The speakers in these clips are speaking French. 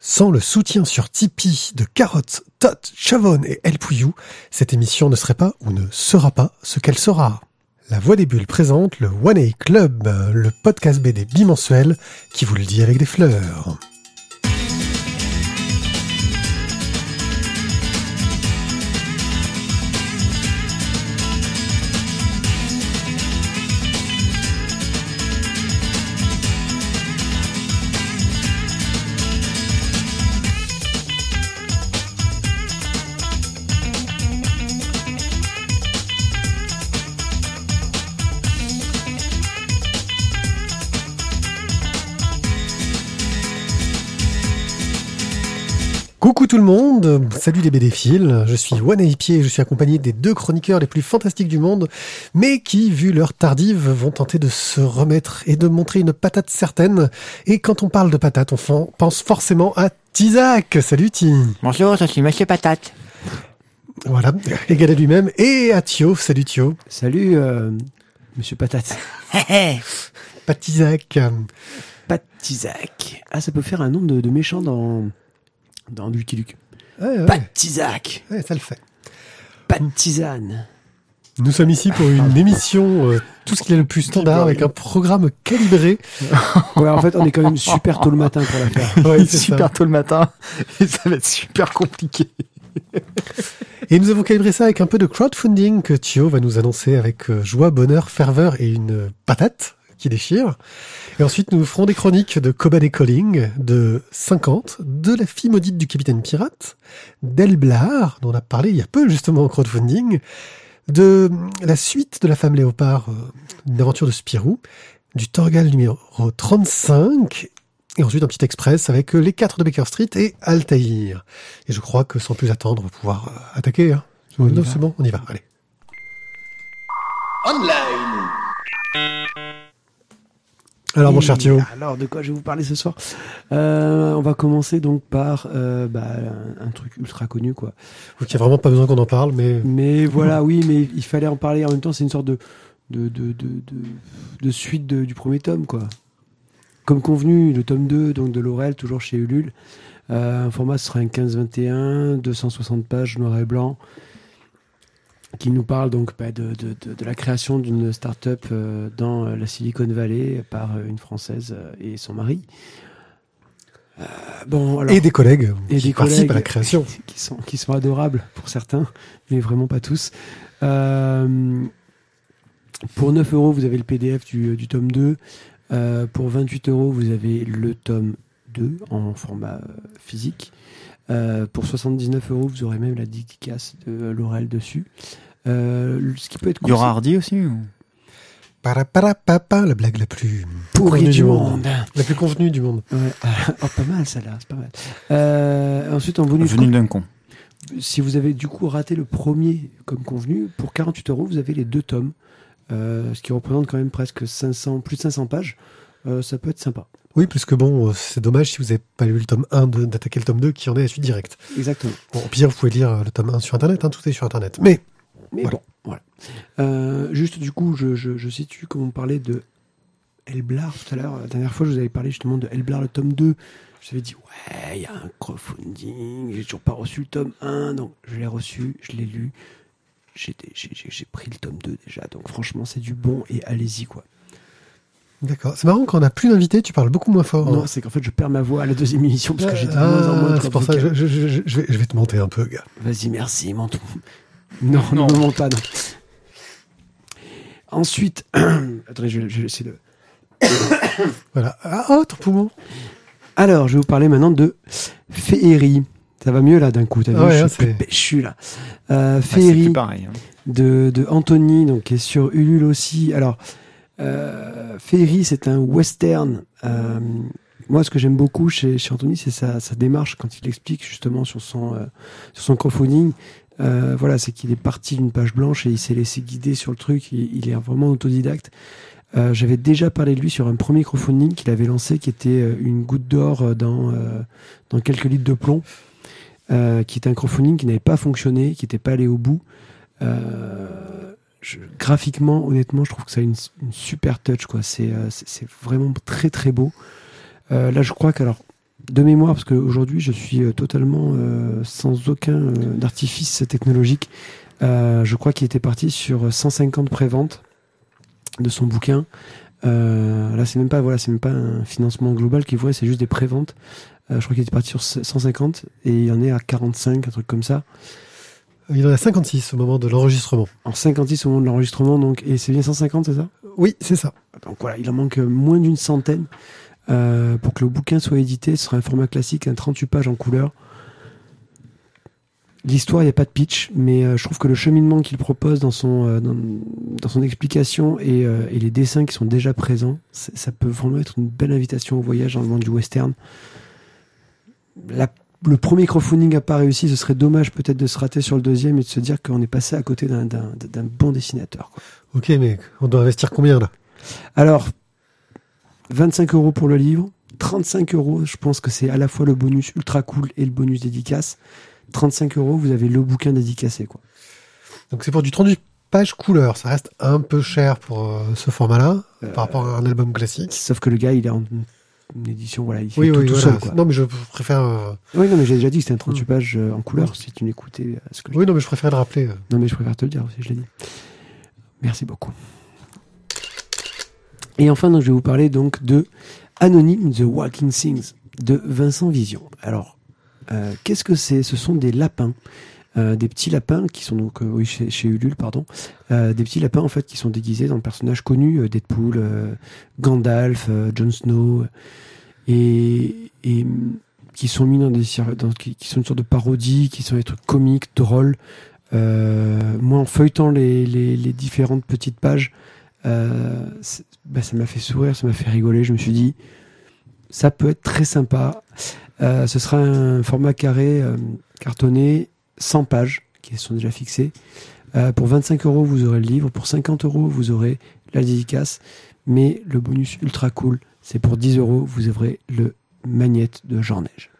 Sans le soutien sur Tipeee de Carotte, Tot, Chavonne et El cette émission ne serait pas ou ne sera pas ce qu'elle sera. La Voix des Bulles présente le One A Club, le podcast BD bimensuel qui vous le dit avec des fleurs. Monde, salut les BD-Fils, je suis One et je suis accompagné des deux chroniqueurs les plus fantastiques du monde, mais qui, vu leur tardive, vont tenter de se remettre et de montrer une patate certaine. Et quand on parle de patate, on pense forcément à Tizak. Salut Ti. Bonjour, je suis Monsieur Patate. Voilà, égal à lui-même. Et à Thio, salut Thio. Salut euh, Monsieur Patate. Pat Tizak. Pat Tizak. Ah, ça peut faire un nom de, de méchant dans dans Lucky Luke. Ouais, ouais. Pas de Tisac, Ouais, ça le fait. pas de tisane. Nous sommes ici pour une émission, euh, tout ce qu'il y a le plus standard, avec un programme calibré. Ouais, en fait, on est quand même super tôt le matin pour la faire. Ouais, c'est ça. super tôt le matin et ça va être super compliqué. Et nous avons calibré ça avec un peu de crowdfunding que Thio va nous annoncer avec euh, joie, bonheur, ferveur et une patate qui déchire. Et ensuite, nous ferons des chroniques de Coban et Calling, de 50, de la fille maudite du capitaine pirate, d'Elblar, dont on a parlé il y a peu justement en crowdfunding, de la suite de la femme léopard, euh, une aventure de Spirou, du Torgal numéro 35, et ensuite un petit express avec les quatre de Baker Street et Altaïr. Et je crois que sans plus attendre, on va pouvoir euh, attaquer. Hein. Non, c'est bon, on y va, allez. Alors mon cher Thio, Alors, de quoi je vais vous parler ce soir? Euh, On va commencer donc par euh, bah, un, un truc ultra connu, quoi. il n'y a vraiment pas besoin qu'on en parle, mais Mais voilà, oui, mais il fallait en parler en même temps. C'est une sorte de, de, de, de, suite du premier tome, quoi. Comme convenu, le tome 2 donc de Laurel, toujours chez Ulule. Euh, un format sera un 15-21, 260 pages noir et blanc, qui nous parle donc bah, de, de, de, de la création d'une start-up euh, dans euh, la Silicon Valley par euh, une Française et son mari. Euh, bon, alors, et des collègues et qui des participent collègues à la création. qui sont, qui sont adorables pour certains, mais vraiment pas tous. Euh, pour 9 euros, vous avez le PDF du, du tome 2. Euh, pour 28 euros, vous avez le tome 2 en format physique. Euh, pour 79 euros, vous aurez même la dédicace de Laurel dessus. Euh, ce qui peut être Il y aura Hardy aussi ou... Paraparapapa, la blague la plus pourri convenue du monde. La plus convenue du monde. Ouais. Oh, pas mal celle-là, c'est pas mal. Euh, ensuite, en bonus, Venu d'un con. si vous avez du coup raté le premier comme convenu, pour 48 euros, vous avez les deux tomes, euh, ce qui représente quand même presque 500, plus de 500 pages. Euh, ça peut être sympa. Oui, parce que bon, euh, c'est dommage si vous n'avez pas lu le tome 1 de- d'attaquer le tome 2 qui en est la suite directe. Exactement. Bon, au pire, vous pouvez lire euh, le tome 1 sur Internet, hein, tout est sur Internet. Mais, Mais Voilà. bon, voilà. Euh, juste du coup, je, je, je situe comme on parlait de Elblar tout à l'heure. La dernière fois, je vous avais parlé justement de Elblar le tome 2. Je vous avais dit, ouais, il y a un crowdfunding, j'ai toujours pas reçu le tome 1, donc je l'ai reçu, je l'ai lu. J'ai pris le tome 2 déjà, donc franchement, c'est du bon et allez-y quoi. D'accord. C'est marrant, quand on n'a plus d'invités, tu parles beaucoup moins fort. Non, hein. c'est qu'en fait, je perds ma voix à la deuxième émission parce que j'ai de Ah, moins en moins de C'est pour ça, je, je- je- je vais, je vais te monter un peu, gars. Vas-y, merci, menton. Non, non, ne monte pas, non. Ensuite, attendez, je, je vais essayer de. Voilà. Ah, autre poumon. Alors, je vais vous parler maintenant de Féerie. Ça va mieux là d'un coup, t'as vu, Ah ouais, je hein, suis péchu là. Euh, Ah, Féerie pareil. hein. de, de Anthony, donc qui est sur Ulule aussi. Alors, euh, Féerie, c'est un western. Euh, moi, ce que j'aime beaucoup chez, Anthony, c'est sa, démarche quand il explique justement sur son, euh, sur son crowdfunding. Euh, voilà, c'est qu'il est parti d'une page blanche et il s'est laissé guider sur le truc. Il, est vraiment autodidacte. J'avais déjà parlé de lui sur un premier crowdfunding qu'il avait lancé, qui était une goutte d'or dans, dans quelques litres de plomb, qui était un crowdfunding qui n'avait pas fonctionné, qui n'était pas allé au bout. Graphiquement, honnêtement, je trouve que ça a une, super touch. quoi. C'est euh, vraiment très très beau. Euh, là, je crois que alors de mémoire, parce qu'aujourd'hui je suis euh, totalement euh, sans aucun artifice technologique, je crois qu'il était parti sur 150 préventes de son bouquin. Là, c'est même pas voilà, c'est même pas un financement global qu'il voit, c'est juste des préventes. Je crois qu'il était parti sur 150 et il en est à 45, un truc comme ça. Il en a 56 au moment de l'enregistrement. En 56 au moment de l'enregistrement, donc et c'est bien 150, c'est ça? Oui, c'est ça. Donc voilà, il en manque moins d'une centaine euh, pour que le bouquin soit édité. Ce sera un format classique, un 38 pages en couleur. L'histoire, il n'y a pas de pitch, mais euh, je trouve que le cheminement qu'il propose dans son, euh, dans, dans son explication et, euh, et les dessins qui sont déjà présents, ça peut vraiment être une belle invitation au voyage dans le monde du western. La- le premier crowdfunding n'a pas réussi, ce serait dommage peut-être de se rater sur le deuxième et de se dire qu'on est passé à côté d'un- bon dessinateur. quoi. Ok, mais on doit investir combien là? Alors, 25 euros pour le livre, 35 euros, je pense que c'est à la fois le bonus ultra cool et le bonus dédicace. 35 euros, vous avez le bouquin dédicacé. Quoi. Donc c'est pour du 38 pages couleur. Ça reste un peu cher pour euh, ce format-là Euh, par rapport à un album classique. Sauf que le gars, il est en une édition, voilà, il fait Oui, tout, oui, tout voilà. seul. Quoi. Non, mais je préfère. euh, Oui, non, mais j'ai déjà dit que c'était un 38 Mm. pages euh, en couleur, si tu m'écoutais. euh, ce que je- Oui, non, mais je préfère le rappeler. euh. Non, mais je préfère te le dire aussi, je l'ai dit. Merci beaucoup. Et enfin, donc, je vais vous parler donc de Anonyme The Walking Things de Vincent Vision. Alors, qu'est-ce que c'est? Ce sont des lapins. Euh, des petits lapins qui sont donc euh, oui chez, Ulule pardon Euh, des petits lapins en fait qui sont déguisés dans le personnage connu Deadpool Gandalf Jon Snow et, qui sont mis dans des qui, sont une sorte de parodie qui sont des trucs comiques drôles moi, en feuilletant les, différentes petites pages, bah, ça m'a fait sourire, ça m'a fait rigoler. Je me suis dit, ça peut être très sympa. Ce sera un format carré, cartonné, 100 pages, qui sont déjà fixées. Euh, pour 25 euros, vous aurez le livre. Pour 50 euros, vous aurez la dédicace. Mais le bonus ultra cool, c'est pour 10 euros, vous aurez le magnète de Jean Neige.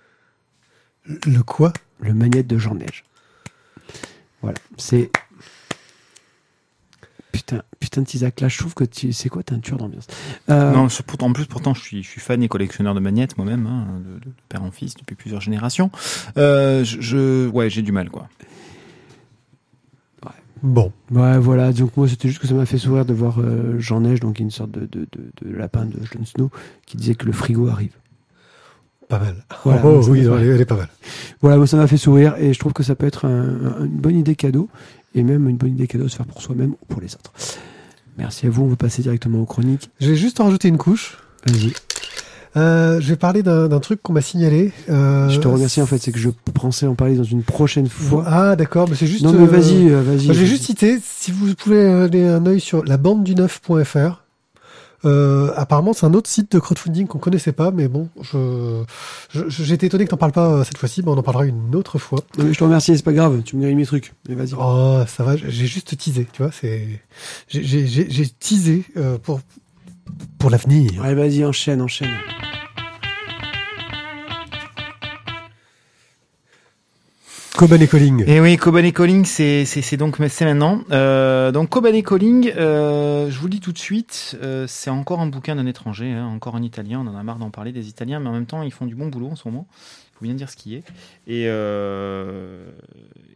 Le quoi? Le magnète de Jean Neige. Voilà, c'est. Putain, putain de Tizak, là, je trouve que tu. C'est quoi, t'es un tueur d'ambiance Euh, Non, en plus, pourtant, je suis, je suis fan et collectionneur de magnettes moi-même, hein, de, de père en fils depuis plusieurs générations. Euh, je, je- ouais, j'ai du mal, quoi. Bon. Ouais, voilà, donc moi, c'était juste que ça m'a fait sourire de voir euh, Jean Neige, donc une sorte de, de, de, de lapin de Jon Snow, qui disait que le frigo arrive. Pas mal. Voilà, oh, oui, elle, est, elle est pas mal. Voilà, moi, ça m'a fait sourire et je trouve que ça peut être un- un- une bonne idée cadeau et même une bonne idée cadeau de se faire pour soi-même ou pour les autres. Merci à vous, on va passer directement aux chroniques. Je vais juste en rajouter une couche. Vas-y. Euh, je vais parler d'un truc qu'on m'a signalé. Euh, Je te remercie en fait, c'est que je pensais en parler dans une prochaine fois. Ah, d'accord, mais c'est juste. non mais euh, vas-y, vas-y. J'ai juste cité, si vous pouvez aller un œil sur la bande du 9.fr, euh, apparemment c'est un autre site de crowdfunding qu'on connaissait pas, mais bon, je, été étonné que t'en parles pas euh, cette fois-ci, mais on en parlera une autre fois. Non mais je te remercie, c'est pas grave, tu me gagnes mes trucs. Mais vas-y. Oh, ça va, j'ai juste teasé, tu vois, c'est, j'ai- j'ai j'ai- j'ai teasé euh, pour pour l'avenir. Allez, vas-y, enchaîne, enchaîne. Coban et Colling. Et oui, Coban et Calling, c'est donc c'est maintenant. Euh, donc Coban et Calling, euh, je vous le dis tout de suite, euh, c'est encore un bouquin d'un étranger, hein, encore un Italien. On en a marre d'en parler des Italiens, mais en même temps ils font du bon boulot en ce moment. Il faut bien dire ce qui est. Et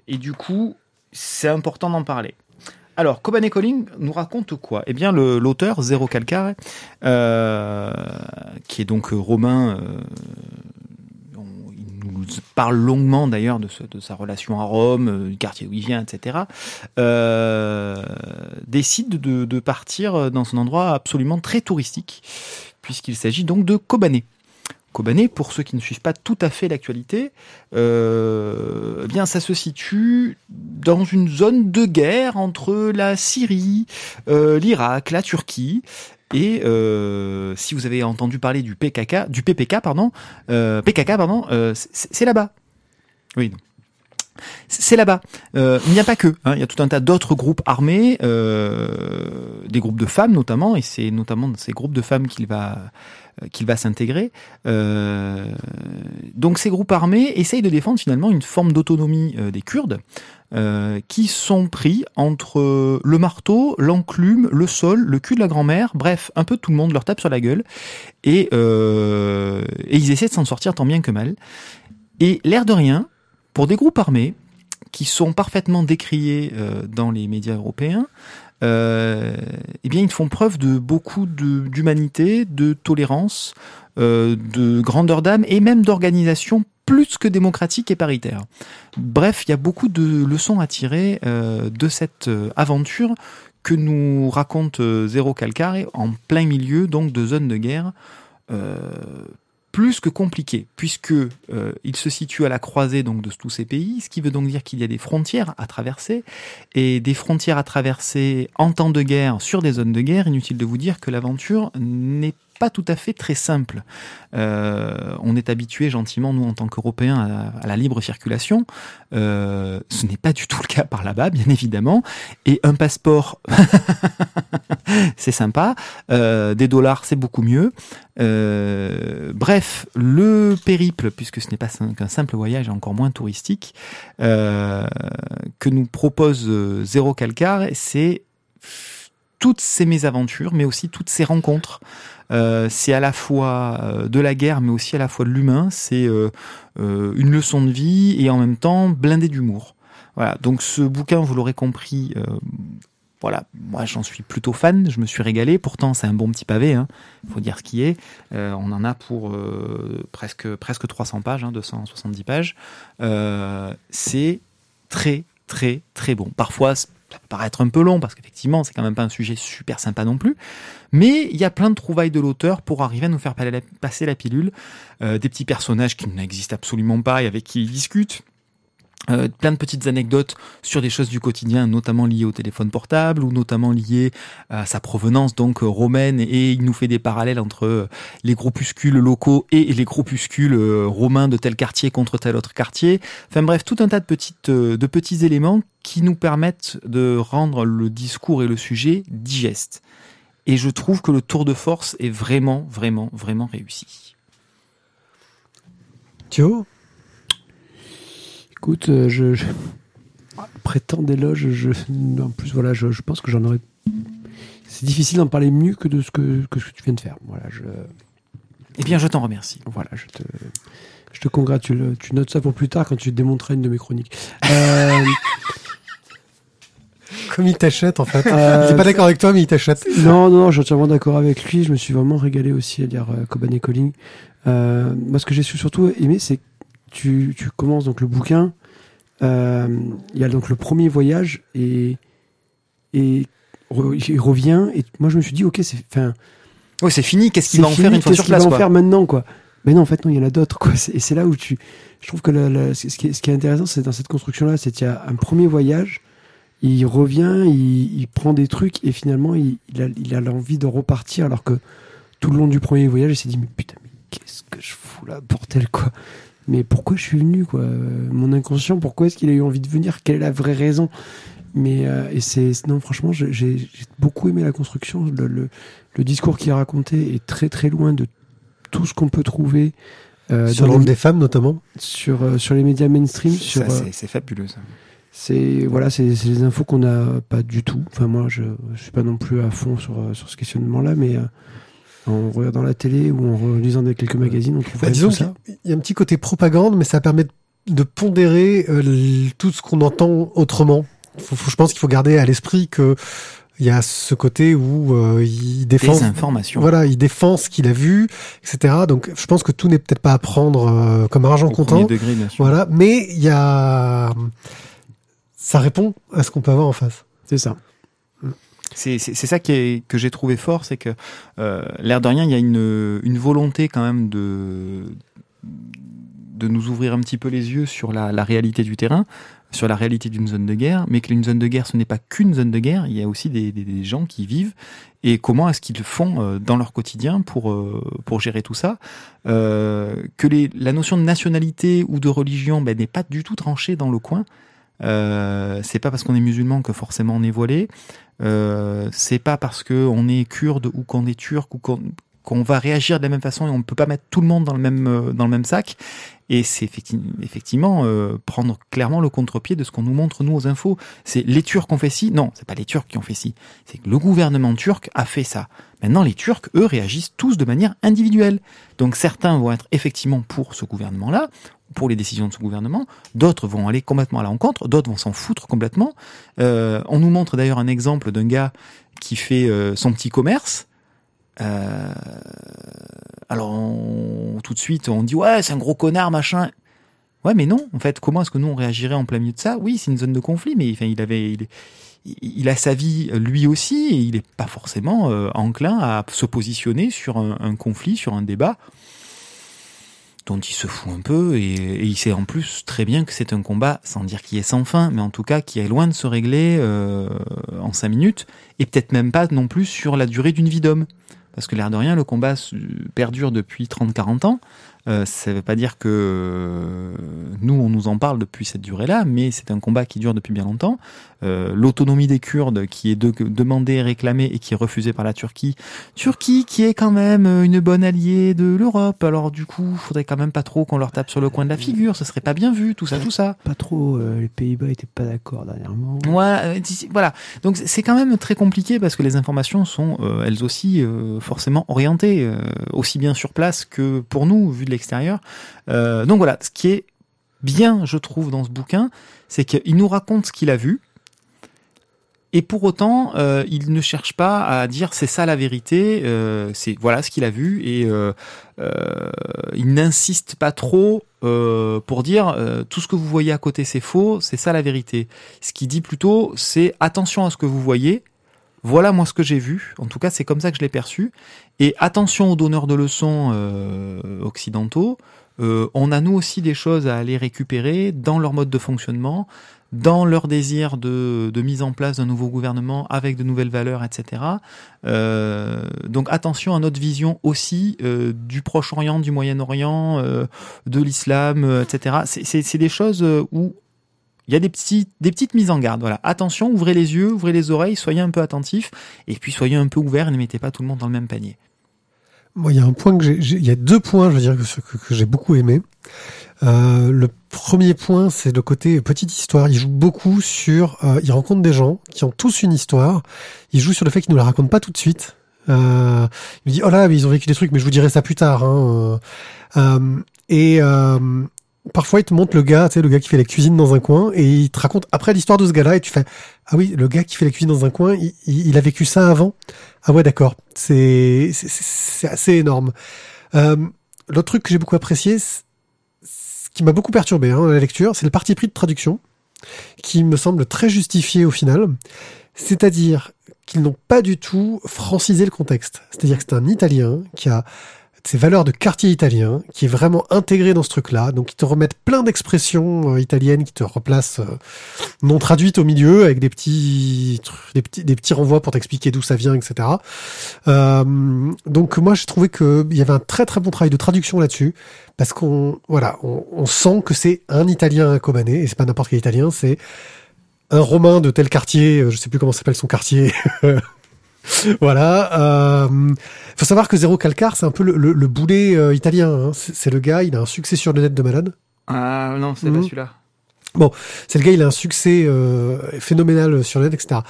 et du coup, c'est important d'en parler. Alors, Coban et Calling nous raconte quoi? Eh bien, l'auteur, Zéro Calcare, qui est donc romain, nous parle longuement d'ailleurs de, sa relation à Rome, euh, du quartier où il vient, etc., euh, décide de, partir dans un endroit absolument très touristique, puisqu'il s'agit donc de Kobané. Kobané, pour ceux qui ne suivent pas tout à fait l'actualité, euh, eh bien, ça se situe dans une zone de guerre entre la Syrie, l'Irak, la Turquie. Et euh, si vous avez entendu parler du PKK, du PPK, pardon, euh, PKK, pardon, euh, c'est là-bas. Oui. C'est là-bas. Euh, il n'y a pas que. hein, il y a tout un tas d'autres groupes armés, euh, des groupes de femmes notamment, et c'est notamment dans ces groupes de femmes qu'il va euh, qu'il va s'intégrer. Donc ces groupes armés essayent de défendre finalement une forme d'autonomie des Kurdes. qui sont pris entre le marteau, l'enclume, le sol, le cul de la grand-mère, bref, un peu tout le monde leur tape sur la gueule, et, et ils essaient de s'en sortir tant bien que mal. Et l'air de rien, pour des groupes armés, qui sont parfaitement décriés euh, dans les médias européens, euh, eh bien, ils font preuve de beaucoup d'humanité, de tolérance, euh, de grandeur d'âme et même d'organisation plus que démocratique et paritaire. Bref, il y a beaucoup de leçons à tirer de cette aventure que nous raconte Zéro Calcar en plein milieu donc de zones de guerre. Plus que compliqué, puisque euh, il se situe à la croisée donc de tous ces pays, ce qui veut donc dire qu'il y a des frontières à traverser, et des frontières à traverser en temps de guerre sur des zones de guerre. Inutile de vous dire que l'aventure n'est pas tout à fait très simple. Euh, on est habitué gentiment, nous en tant qu'Européens, à, la libre circulation. Euh, ce n'est pas du tout le cas par là-bas, bien évidemment. Et un passeport, c'est sympa. Euh, des dollars, c'est beaucoup mieux. Bref, le périple, puisque ce n'est pas qu'un simple voyage, encore moins touristique, que nous propose Zéro Calcar, c'est toutes ces mésaventures, mais aussi toutes ces rencontres. Euh, c'est à la fois euh, de la guerre, mais aussi à la fois de l'humain. C'est euh, une leçon de vie et en même temps blindé d'humour. Voilà. Donc ce bouquin, vous l'aurez compris, voilà, moi j'en suis plutôt fan. Je me suis régalé. Pourtant, c'est un bon petit pavé. Hein. Faut dire ce qui est. On en a pour presque presque 300 pages, hein, 270 pages. Euh, c'est très très très bon. Parfois, ça peut paraître un peu long parce qu'effectivement, c'est quand même pas un sujet super sympa non plus. Mais il y a plein de trouvailles de l'auteur pour arriver à nous faire passer la pilule. Euh, des petits personnages qui n'existent absolument pas et avec qui il discute. Euh, plein de petites anecdotes sur des choses du quotidien, notamment liées au téléphone portable ou notamment liées à sa provenance donc euh, romaine. Et il nous fait des parallèles entre euh, les groupuscules locaux et les groupuscules euh, romains de tel quartier contre tel autre quartier. Enfin bref, tout un tas de, petites, de petits éléments qui nous permettent de rendre le discours et le sujet digeste. Et je trouve que le tour de force est vraiment, vraiment, vraiment réussi. Thio Écoute, euh, je, je... après tant d'éloges, je, en plus voilà, je, je pense que j'en aurais. C'est difficile d'en parler mieux que de ce que, que ce que tu viens de faire. Voilà, je, Eh bien, je t'en remercie. voilà, je te, je te congratule. Tu notes ça pour plus tard quand tu démonteras une de mes chroniques. Euh, Comme il t'achète, en fait. euh, Il est pas d'accord avec toi, mais il t'achète. Non, non, non, je suis entièrement d'accord avec lui. Je me suis vraiment régalé aussi à lire euh, Coban et Colling. Euh, moi, ce que j'ai surtout aimé, c'est tu, tu commences donc le bouquin. euh, Il y a donc le premier voyage et, et re- il revient. Et moi, je me suis dit, ok, c'est. C'est fini. Qu'est-ce qu'il va en faire une fois qu'est-ce sur qu'il va place en faire maintenant, quoi. Mais non, en fait, non, il y en a d'autres, quoi. Et c'est là où tu. Je trouve que la- la- ce, qui est, ce qui est intéressant, c'est dans cette construction-là, c'est qu'il y a un premier voyage, il revient, il, il prend des trucs, et finalement, il, il a, il a l'envie de repartir, alors que tout le long du premier voyage, il s'est dit, mais putain, mais qu'est-ce que je fous là, bordel, quoi. Mais pourquoi je suis venu, quoi? Mon inconscient, pourquoi est-ce qu'il a eu envie de venir? Quelle est la vraie raison? Mais euh, et c'est non franchement j'ai j'ai- j'ai beaucoup aimé la construction le, le, le discours qui est raconté est très très loin de tout ce qu'on peut trouver euh, Sur le rôle les- des femmes, notamment? sur euh, sur les médias mainstream sur Ça, euh, c'est- C'est fabuleux. Ça. c'est voilà c'est c'est des infos qu'on n'a pas du tout enfin moi je, je suis pas non plus à fond sur euh, sur ce questionnement là mais euh, en regardant la télé ou en relisant des quelques magazines on trouve Bah, disons tout ça qu'il y a un petit côté propagande, mais ça permet de- pondérer euh, tout ce qu'on entend autrement. Faut- faut- je pense qu'il faut garder à l'esprit que il y a ce côté où euh, il défend. Des informations. Voilà, il défend ce qu'il a vu, etc. Donc, je pense que tout n'est peut-être pas à prendre euh, comme argent Au comptant. premier degré, bien sûr. Voilà, mais il y a, ça répond à ce qu'on peut avoir en face. c'est ça C'est ça qui est, que j'ai trouvé fort, c'est que euh, l'air de rien, il y a une, une volonté quand même de, de nous ouvrir un petit peu les yeux sur la, la réalité du terrain, sur la réalité d'une zone de guerre, mais que une zone de guerre, ce n'est pas qu'une zone de guerre, il y a aussi des, des- gens qui vivent, et comment est-ce qu'ils font euh, dans leur quotidien pour, euh, pour gérer tout ça. Euh, que les, la notion de nationalité ou de religion ben, n'est pas du tout tranchée dans le coin. Euh, c'est pas parce qu'on est musulman que forcément on est voilé. Euh, c'est pas parce que on est kurde ou qu'on est turc ou qu'on qu'on va réagir de la même façon et on ne peut pas mettre tout le monde dans le même, euh, sac. Et c'est effecti- effectivement prendre clairement le contre-pied de ce qu'on nous montre nous aux infos. C'est les Turcs ont fait ci. Non, c'est pas les Turcs qui ont fait ci. C'est que le gouvernement turc a fait ça. Maintenant, les Turcs, eux, réagissent tous de manière individuelle. Donc certains vont être effectivement pour ce gouvernement-là, pour les décisions de ce gouvernement. D'autres vont aller complètement à l'encontre. D'autres vont s'en foutre complètement. Euh, on nous montre d'ailleurs un exemple d'un gars qui fait euh, son petit commerce. Euh, alors tout de suite on dit ouais c'est un gros connard machin. Ouais mais non en fait comment est-ce que nous on réagirait en plein milieu de ça? Oui c'est une zone de conflit mais il avait il, a sa vie lui aussi et il n'est pas forcément enclin à se positionner sur un conflit sur un débat dont il se fout un peu et, il sait en plus très bien que c'est un combat sans dire qui est sans fin mais en tout cas qui est loin de se régler euh, en cinq minutes et peut-être même pas non plus sur la durée d'une vie d'homme parce que l'air de rien, le combat perdure depuis 30-40 ans. Euh, ça ne veut pas dire que euh, nous, on nous en parle depuis cette durée-là, mais c'est un combat qui dure depuis bien longtemps. Euh, L'autonomie des Kurdes qui est de- demandée, réclamée et qui est refusée par la Turquie. Turquie qui est quand même une bonne alliée de l'Europe. Alors du coup, faudrait quand même pas trop qu'on leur tape sur le coin de la figure. Ce serait pas bien vu, tout ça, tout ça. Pas trop, les Pays-Bas étaient pas d'accord dernièrement. Ouais, voilà. Donc c'est- quand même très compliqué parce que les informations sont elles aussi forcément orientées, aussi bien sur place que pour nous, vu de l'extérieur. Euh, donc voilà, ce qui est bien, je trouve, dans ce bouquin, c'est qu'il nous raconte ce qu'il a vu. Et pour autant, euh, il ne cherche pas à dire c'est ça la vérité, euh, c'est voilà ce qu'il a vu et il n'insiste pas trop pour dire tout ce que vous voyez à côté c'est faux, c'est ça la vérité. Ce qu'il dit plutôt c'est attention à ce que vous voyez, voilà moi ce que j'ai vu, en tout cas c'est comme ça que je l'ai perçu, et attention aux donneurs de leçons euh, occidentaux, euh, on a nous aussi des choses à aller récupérer dans leur mode de fonctionnement, dans leur désir de, de mise en place d'un nouveau gouvernement avec de nouvelles valeurs, etc. Euh, donc attention à notre vision aussi euh, du Proche-Orient, du Moyen-Orient, euh, de l'islam, euh, etc. C'est- des choses euh, où il y a des, petits, des petites mises en garde. Voilà. Attention, ouvrez les yeux, ouvrez les oreilles, soyez un peu attentifs, et puis soyez un peu ouverts ne mettez pas tout le monde dans le même panier. Moi, il y a un point que j'ai, il y a deux points, je veux dire, que, j'ai beaucoup aimé. Euh, le premier point, c'est le côté petite histoire. Il joue beaucoup sur, euh, il rencontre des gens qui ont tous une histoire. Il joue sur le fait qu'ils ne la racontent pas tout de suite. Euh, il dit, oh là, ils ont vécu des trucs, mais je vous dirai ça plus tard. Hein. Et parfois, il te montre le gars, tu sais, le gars qui fait la cuisine dans un coin, et il te raconte après l'histoire de ce gars-là, et tu fais, ah oui, le gars qui fait la cuisine dans un coin, il, a vécu ça avant? Ah ouais, d'accord. C'est c'est- assez énorme. Euh, L'autre truc que j'ai beaucoup apprécié, ce qui m'a beaucoup perturbé hein, dans la lecture, c'est le parti pris de traduction, qui me semble très justifié au final. C'est-à-dire qu'ils n'ont pas du tout francisé le contexte. C'est-à-dire que c'est un Italien qui a ses valeurs de quartier italien, qui est vraiment intégré dans ce truc-là. Donc, ils te remettent plein d'expressions euh, italiennes qui te replacent euh, non traduites au milieu, avec des petits, des petits, des petits renvois pour t'expliquer d'où ça vient, etc. Euh, donc, moi, j'ai trouvé qu'il y avait un très très bon travail de traduction là-dessus, parce qu'on, voilà, on, on sent que c'est un Italien à Kobané, et c'est pas n'importe quel Italien, c'est un Romain de tel quartier, je sais plus comment s'appelle son quartier. voilà. Euh, faut savoir que Zéro Calcar, c'est un peu le, le, le boulet euh, italien. hein. C'est le gars, il a un succès sur le net de malade. Ah non, c'est Mhm. pas celui-là. C'est le gars, il a un succès euh, phénoménal sur le net, etc.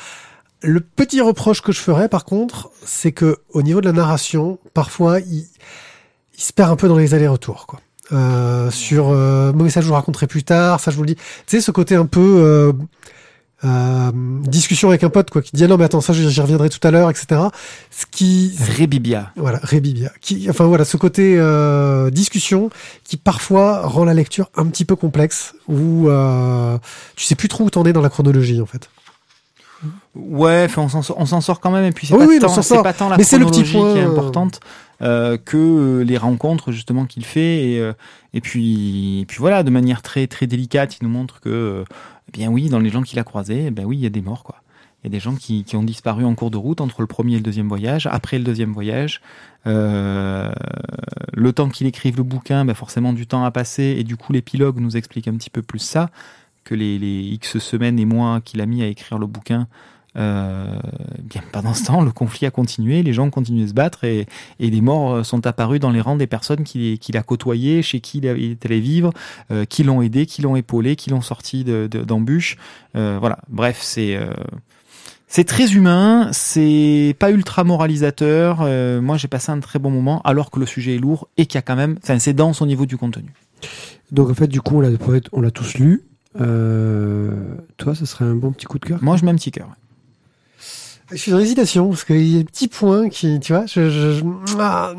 Le petit reproche que je ferais, par contre, c'est que au niveau de la narration, parfois, il, il se perd un peu dans les allers-retours, quoi. Euh, sur euh, bon, mais ça je vous raconterai plus tard, ça je vous le dis. Tu sais ce côté un peu discussion avec un pote quoi, qui dit ah non mais attends ça j'y reviendrai tout à l'heure, etc. Ce qui Rébibia. voilà, Rébibia. Qui, enfin voilà, ce côté euh, discussion qui parfois rend la lecture un petit peu complexe, où euh, tu sais plus trop où t'en es dans la chronologie en fait. Ouais, on s'en sort, quand même, et puis c'est Oui, pas, oui, tant- pas tant la Mais c'est le petit chronologie qui est point, euh, importante euh, que euh, les rencontres justement qu'il fait, et, euh, puis, puis voilà, de manière très très délicate, il nous montre que, eh bien oui, dans les gens qu'il a croisés, eh ben oui, il y a des morts quoi. Il y a des gens qui, ont disparu en cours de route entre le premier et le deuxième voyage, après le deuxième voyage. Le temps qu'il écrive le bouquin, ben forcément du temps a passé, et du coup l'épilogue nous explique un petit peu plus ça que les, les X semaines et mois qu'il a mis à écrire le bouquin Euh, bien, pendant ce temps, le conflit a continué, les gens continuent de se battre et, et des morts euh, sont apparus dans les rangs des personnes qu'il qui a côtoyées, chez qui il est allé vivre, euh, qui l'ont aidé, qui l'ont épaulé, qui l'ont sorti de- de- d'embûches. Euh, voilà, bref, c'est euh, c'est très humain, c'est pas ultra moralisateur. Euh, moi, j'ai passé un très bon moment, alors que le sujet est lourd et qu'il y a quand même, enfin, c'est dense au niveau du contenu. Donc en fait, du coup, on l'a tous lu. Euh, toi, ce serait un bon petit coup de cœur. Moi, je mets un petit cœur. Je suis dans l'hésitation parce qu'il y a des petits points qui, tu vois, ah,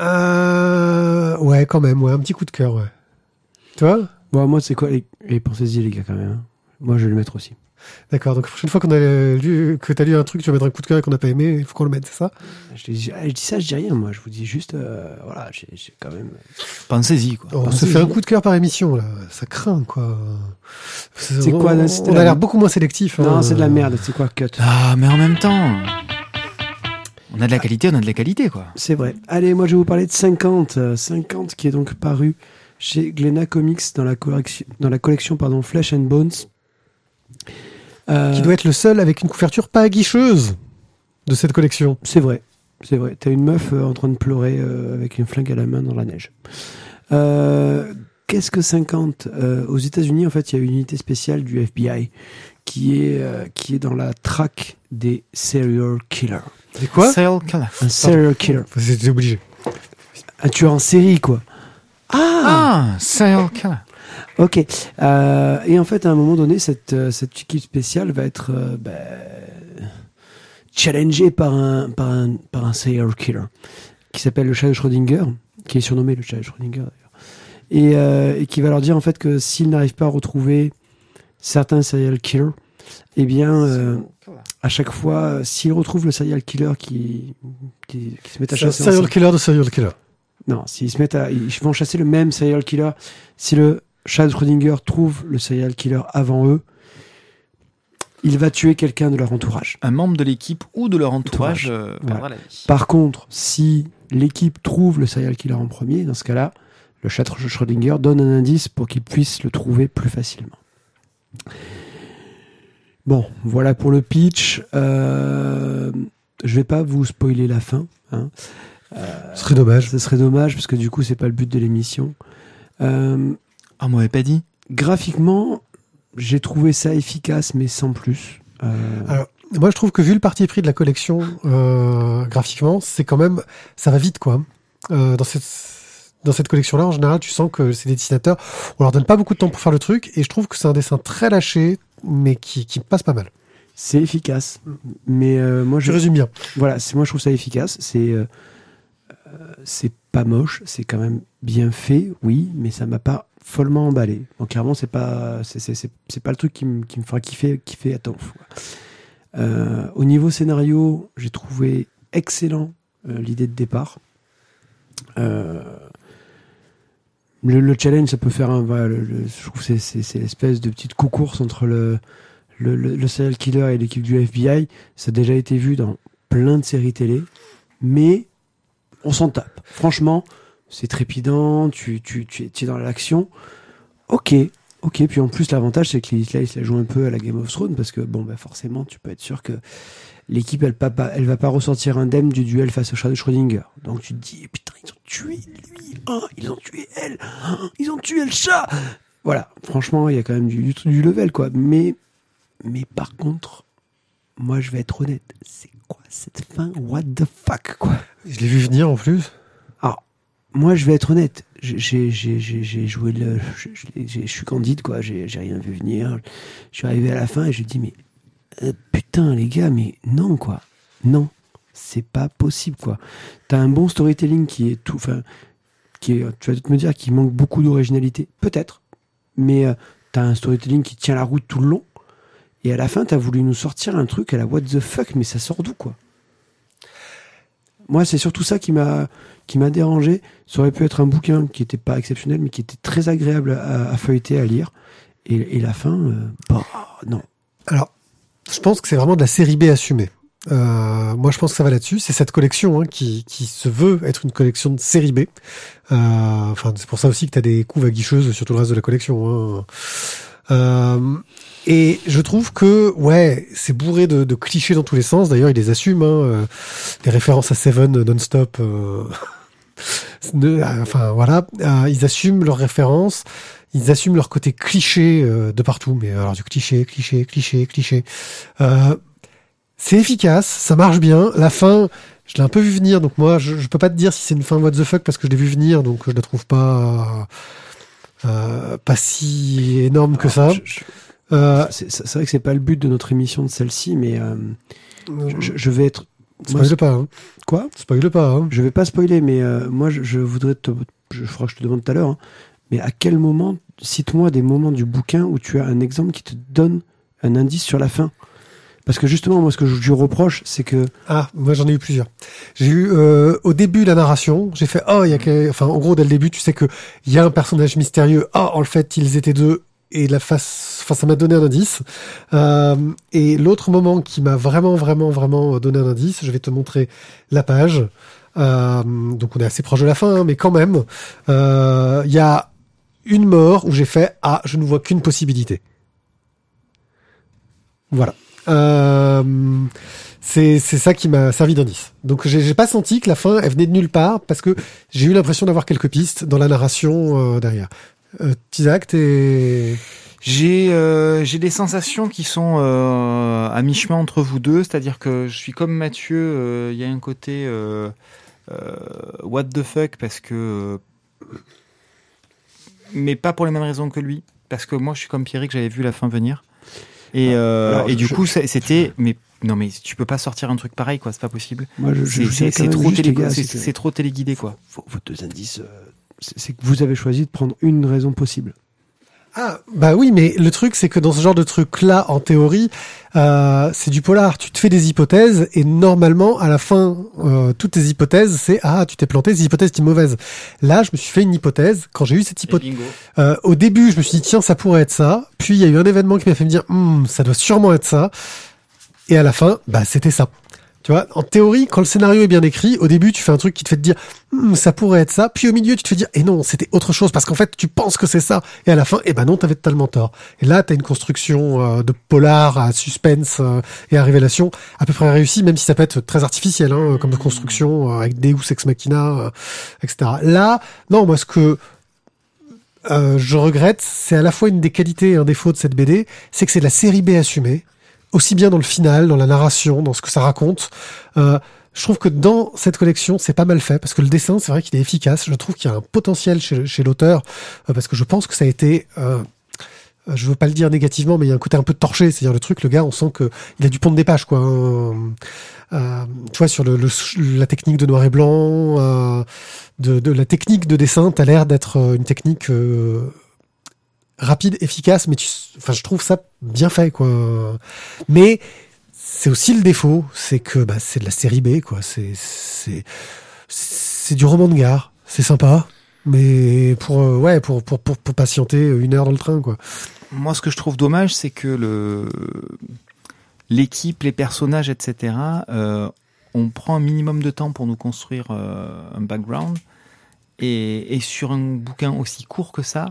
euh, ouais, quand même, ouais, un petit coup de cœur, ouais. Toi? Bon, moi, c'est quoi les... Pensez-y, les gars, quand même. hein? Moi, je vais le mettre aussi. D'accord. Donc, la prochaine fois qu'on a lu, que t'as lu un truc, tu vas mettre un coup de cœur et qu'on n'a pas aimé, il faut qu'on le mette, c'est ça? Je dis, je dis ça, je dis rien. Moi, je vous dis juste, euh, voilà, j'ai quand même. Pensez-y, quoi. On se fait un coup de cœur par émission, là. Ça craint, quoi. C'est quoi, on, là, on la- a l'air beaucoup moins sélectif. Non, hein. c'est de la merde. C'est quoi, cut? Ah, mais en même temps, on a de la qualité, on a de la qualité, quoi. C'est vrai. Allez, moi, je vais vous parler de 50. euh, 50 qui est donc paru chez Glénat Comics dans la collection, dans la collection pardon, Flesh and Bones. Euh, Qui doit être le seul avec une couverture pas aguicheuse de cette collection. C'est vrai, c'est vrai. T'as une meuf euh, en train de pleurer euh, avec une flingue à la main dans la neige. Euh, Qu'est-ce que 50 Euh, Aux États-Unis, en fait, il y a une unité spéciale du FBI qui est euh, qui est dans la traque des serial killers. C'est quoi? Serial killer. Un serial killer, C'était obligé. un tueur en série, quoi. Ah, Ah, serial killer. Ok. Euh, et en fait, à un moment donné, cette, euh, cette équipe spéciale va être euh, bah, challengée par un, par, un, par un serial killer qui s'appelle le chat de Schrödinger, qui est surnommé le chat de Schrödinger d'ailleurs, et, euh, et qui va leur dire en fait que s'ils n'arrivent pas à retrouver certains serial killers, eh bien, à chaque fois, s'ils retrouvent le serial killer qui, qui, qui se met à chasser serial ensemble- killer de serial killer. non, s'ils se mettent à, ils vont chasser le même serial killer. Si le chat de Schrödinger trouve le serial killer avant eux, il va tuer quelqu'un de leur entourage. Un membre de l'équipe ou de leur entourage Entourage. euh, Voilà. perdra la vie. Par contre, si l'équipe trouve le serial killer en premier, dans ce cas-là, le chat Schrödinger donne un indice pour qu'il puisse le trouver plus facilement. Bon, voilà pour le pitch. Euh, je vais pas vous spoiler la fin. hein. Ce serait dommage. Ce serait dommage parce que du coup, c'est pas le but de l'émission. Euh, Ah, on m'avait pas dit. graphiquement, j'ai trouvé ça efficace, mais sans plus. Euh, Alors, moi, je trouve que vu le parti pris de la collection euh, graphiquement, c'est quand même, ça va vite, quoi. Euh, dans cette dans cette collection-là, en général, tu sens que c'est des dessinateurs. On leur donne pas beaucoup de temps pour faire le truc, et je trouve que c'est un dessin très lâché, mais qui, qui passe pas mal. c'est efficace, mais euh, moi, Je je, résume bien. voilà, c'est moi je trouve ça efficace. C'est c'est pas moche, c'est quand même bien fait, oui, mais ça m'a pas follement emballé. Donc clairement, c'est pas c'est pas le truc qui me qui me fera kiffer kiffer à temps. au niveau scénario, j'ai trouvé excellent euh, l'idée de départ. Euh, le, le challenge, ça peut faire un. Je trouve c'est- c'est l'espèce de petite course entre le, le, le, le serial killer et l'équipe du FBI. Ça a déjà été vu dans plein de séries télé, mais on s'en tape. Franchement, c'est trépidant, tu, tu, tu, es, dans l'action. Ok, ok. Puis en plus, l'avantage, c'est que les Isla, se la joue un peu à la Game of Thrones parce que, bon, bah, forcément, tu peux être sûr que l'équipe, elle, pas, elle va pas ressortir indemne du duel face au chat de Schrödinger. Donc tu te dis, eh, putain, ils ont tué lui, hein, ils ont tué elle, hein, ils ont tué le chat. Voilà, franchement, il y a quand même du, du, du level, quoi. Mais, mais par contre, moi, je vais être honnête, c'est quoi cette fin? What the fuck, quoi? Je l'ai vu venir en plus. Moi, je vais être honnête. J'ai- joué le. Je, je je suis candide, quoi. J'ai rien vu venir. Je suis arrivé à la fin et j'ai dit, mais. euh, putain, les gars, mais non, quoi. Non. C'est pas possible, quoi. T'as un bon storytelling qui est tout. Enfin. Qui est, tu vas peut-être me dire qu'il manque beaucoup d'originalité. Peut-être. Mais euh, t'as un storytelling qui tient la route tout le long. Et à la fin, t'as voulu nous sortir un truc à la what the fuck, mais ça sort d'où, quoi? Moi, c'est surtout ça qui m'a qui m'a dérangé. Ça aurait pu être un bouquin qui était pas exceptionnel, mais qui était très agréable à, feuilleter, à lire. Et, la fin, euh, bah, non. Alors, je pense que c'est vraiment de la série B assumée. Euh, moi, je pense que ça va là-dessus. C'est cette collection hein, qui, qui se veut être une collection de série B. Euh, Enfin, c'est pour ça aussi que tu as des couves aguicheuses sur tout le reste de la collection. hein. Euh, et je trouve que ouais, c'est bourré de, clichés dans tous les sens. D'ailleurs, ils les assument. Hein, euh, des références à Seven non-stop. euh, euh, enfin voilà, ils assument leurs références. Ils assument leur côté cliché de partout. Mais alors du cliché, cliché, cliché, cliché. C'est efficace, ça marche bien. La fin, je l'ai un peu vu venir. Donc moi, je, je peux pas te dire si c'est une fin what the fuck parce que je l'ai vu venir. Donc je la trouve pas pas si énorme que ça. Je- je- Euh, C'est vrai que c'est pas le but de notre émission de celle-ci, mais euh, je, je vais être. Spoil pas, hein. Quoi? Spoil pas, hein. Je vais pas spoiler, mais euh, moi, je, je voudrais te. Je ferai que je te demande tout à l'heure. hein, mais à quel moment, cite-moi des moments du bouquin où tu as un exemple qui te donne un indice sur la fin Parce que justement, moi, ce que je lui reproche, c'est que. Ah, moi j'en ai eu plusieurs. J'ai eu euh, au début la narration, j'ai fait oh il y a que... enfin en gros dès le début tu sais que il y a un personnage mystérieux. Ah en fait ils étaient deux et la face, enfin ça m'a donné un indice. Euh, et l'autre moment qui m'a vraiment vraiment vraiment donné un indice, je vais te montrer la page. Euh, donc on est assez proche de la fin, hein, mais quand même euh, il y a une mort où j'ai fait ah je ne vois qu'une possibilité. Voilà. Euh, c'est ça qui m'a servi d'indice. Donc j'ai pas senti que la fin elle venait de nulle part parce que j'ai eu l'impression d'avoir quelques pistes dans la narration euh, derrière. Euh, Tizak, t'es J'ai euh, j'ai des sensations qui sont euh, à mi-chemin entre vous deux, c'est-à-dire que je suis comme Mathieu, il y a un côté what the fuck parce que mais pas pour les mêmes raisons que lui, parce que moi je suis comme Pierrick, j'avais vu la fin venir et euh, Alors, et du je- coup c'était mais non mais tu peux pas sortir un truc pareil quoi, c'est pas possible. Moi, je, je, C'est- trop télé, que trop téléguidé quoi. vos, vos deux indices, euh, c'est que vous avez choisi de prendre une raison possible. Ah, bah oui, mais le truc, c'est que dans ce genre de truc-là, en théorie, euh, c'est du polar. Tu te fais des hypothèses et normalement, à la fin, euh, toutes tes hypothèses, c'est ah, tu t'es planté, ces hypothèses étaient mauvaises. Là, je me suis fait une hypothèse. Quand j'ai eu cette hypothèse, euh, au début, je me suis dit tiens, ça pourrait être ça. Puis il y a eu un événement qui m'a fait me dire Hmm, ça doit sûrement être ça. Et à la fin, bah c'était ça. Tu vois, en théorie, quand le scénario est bien écrit, au début, tu fais un truc qui te fait te dire, Hmm, ça pourrait être ça. Puis au milieu, tu te fais dire, et non, c'était autre chose, parce qu'en fait, tu penses que c'est ça. Et à la fin, eh ben non, t'avais totalement tort. Et là, t'as une construction euh, de polar à suspense euh, et à révélation à peu près réussie, même si ça peut être très artificiel, hein, comme de construction euh, avec Deus Ex Machina, euh, etc. Là, non, moi, ce que euh, je regrette, c'est à la fois une des qualités et un défaut de cette BD, c'est que c'est de la série B assumée, aussi bien dans le final, dans la narration, dans ce que ça raconte. Euh, je trouve que dans cette collection, c'est pas mal fait parce que le dessin, c'est vrai qu'il est efficace. Je trouve qu'il y a un potentiel chez, l'auteur euh, parce que je pense que ça a été, euh, je veux pas le dire négativement, mais il y a un côté un peu torché. C'est-à-dire le truc, le gars, on sent que il a du pont de dépage, quoi. hein. Euh, tu vois, sur la technique de noir et blanc, de, la technique de dessin, t'as l'air d'être une technique rapide, efficace, mais tu, enfin, je trouve ça bien fait, quoi. Mais c'est aussi le défaut, c'est que bah, c'est de la série B, quoi. C'est c'est c'est du roman de gare, c'est sympa, mais pour euh, ouais pour, pour pour pour patienter une heure dans le train, quoi. Moi, ce que je trouve dommage, c'est que le l'équipe, les personnages, etc. euh, on prend un minimum de temps pour nous construire euh, un background, et, et sur un bouquin aussi court que ça,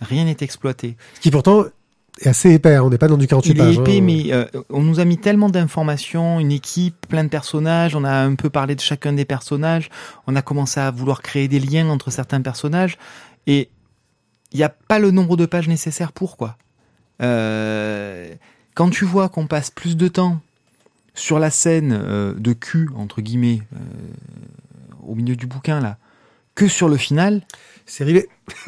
rien n'est exploité. Ce qui pourtant est assez épais. hein. On n'est pas dans du 48 Il est pages. épais, hein. mais euh, on nous a mis tellement d'informations, une équipe, plein de personnages. On a un peu parlé de chacun des personnages. On a commencé à vouloir créer des liens entre certains personnages, et il n'y a pas le nombre de pages nécessaires pour quoi. Euh, quand tu vois qu'on passe plus de temps sur la scène euh, de cul entre guillemets au milieu du bouquin là que sur le final, Série B.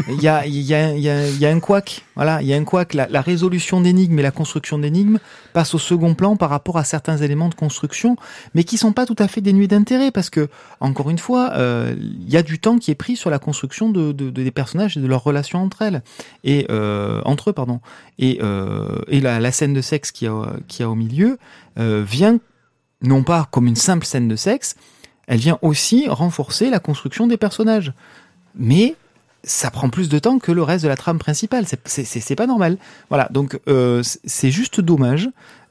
il y a, un couac. Voilà, il y a un couac. La, résolution d'énigmes et la construction d'énigmes passent au second plan par rapport à certains éléments de construction, mais qui sont pas tout à fait dénués d'intérêt parce que, encore une fois, euh, il y a du temps qui est pris sur la construction de, de- de- des personnages et de leurs relations entre elles et euh, entre eux, pardon. Et, euh, et la, la scène de sexe qui a, qui a au milieu vient non pas comme une simple scène de sexe, elle vient aussi renforcer la construction des personnages. Mais ça prend plus de temps que le reste de la trame principale. C'est- pas normal. Voilà, donc euh, c'est juste dommage.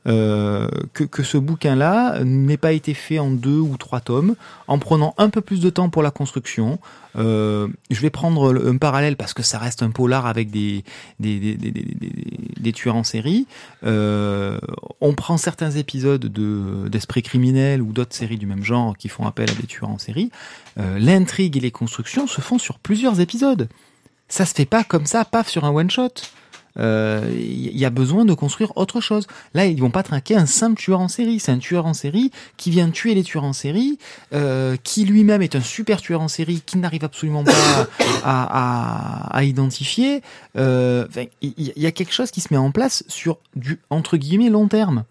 Euh, que, ce bouquin-là n'ait pas été fait en deux ou trois tomes, en prenant un peu plus de temps pour la construction. Euh, je vais prendre un parallèle parce que ça reste un polar avec des, des, des, des, des- tueurs en série. Euh, on prend certains épisodes de d'Esprit criminel ou d'autres séries du même genre qui font appel à des tueurs en série. L'intrigue et les constructions se font sur plusieurs épisodes. Ça se fait pas comme ça, paf, sur un one shot. Euh, Il y a besoin de construire autre chose. Là, ils vont pas trinquer un simple tueur en série. C'est un tueur en série qui vient tuer les tueurs en série, euh, qui lui-même est un super tueur en série qui n'arrive absolument pas à, à, à identifier. Euh, Il y, il y a quelque chose qui se met en place sur du entre guillemets long terme.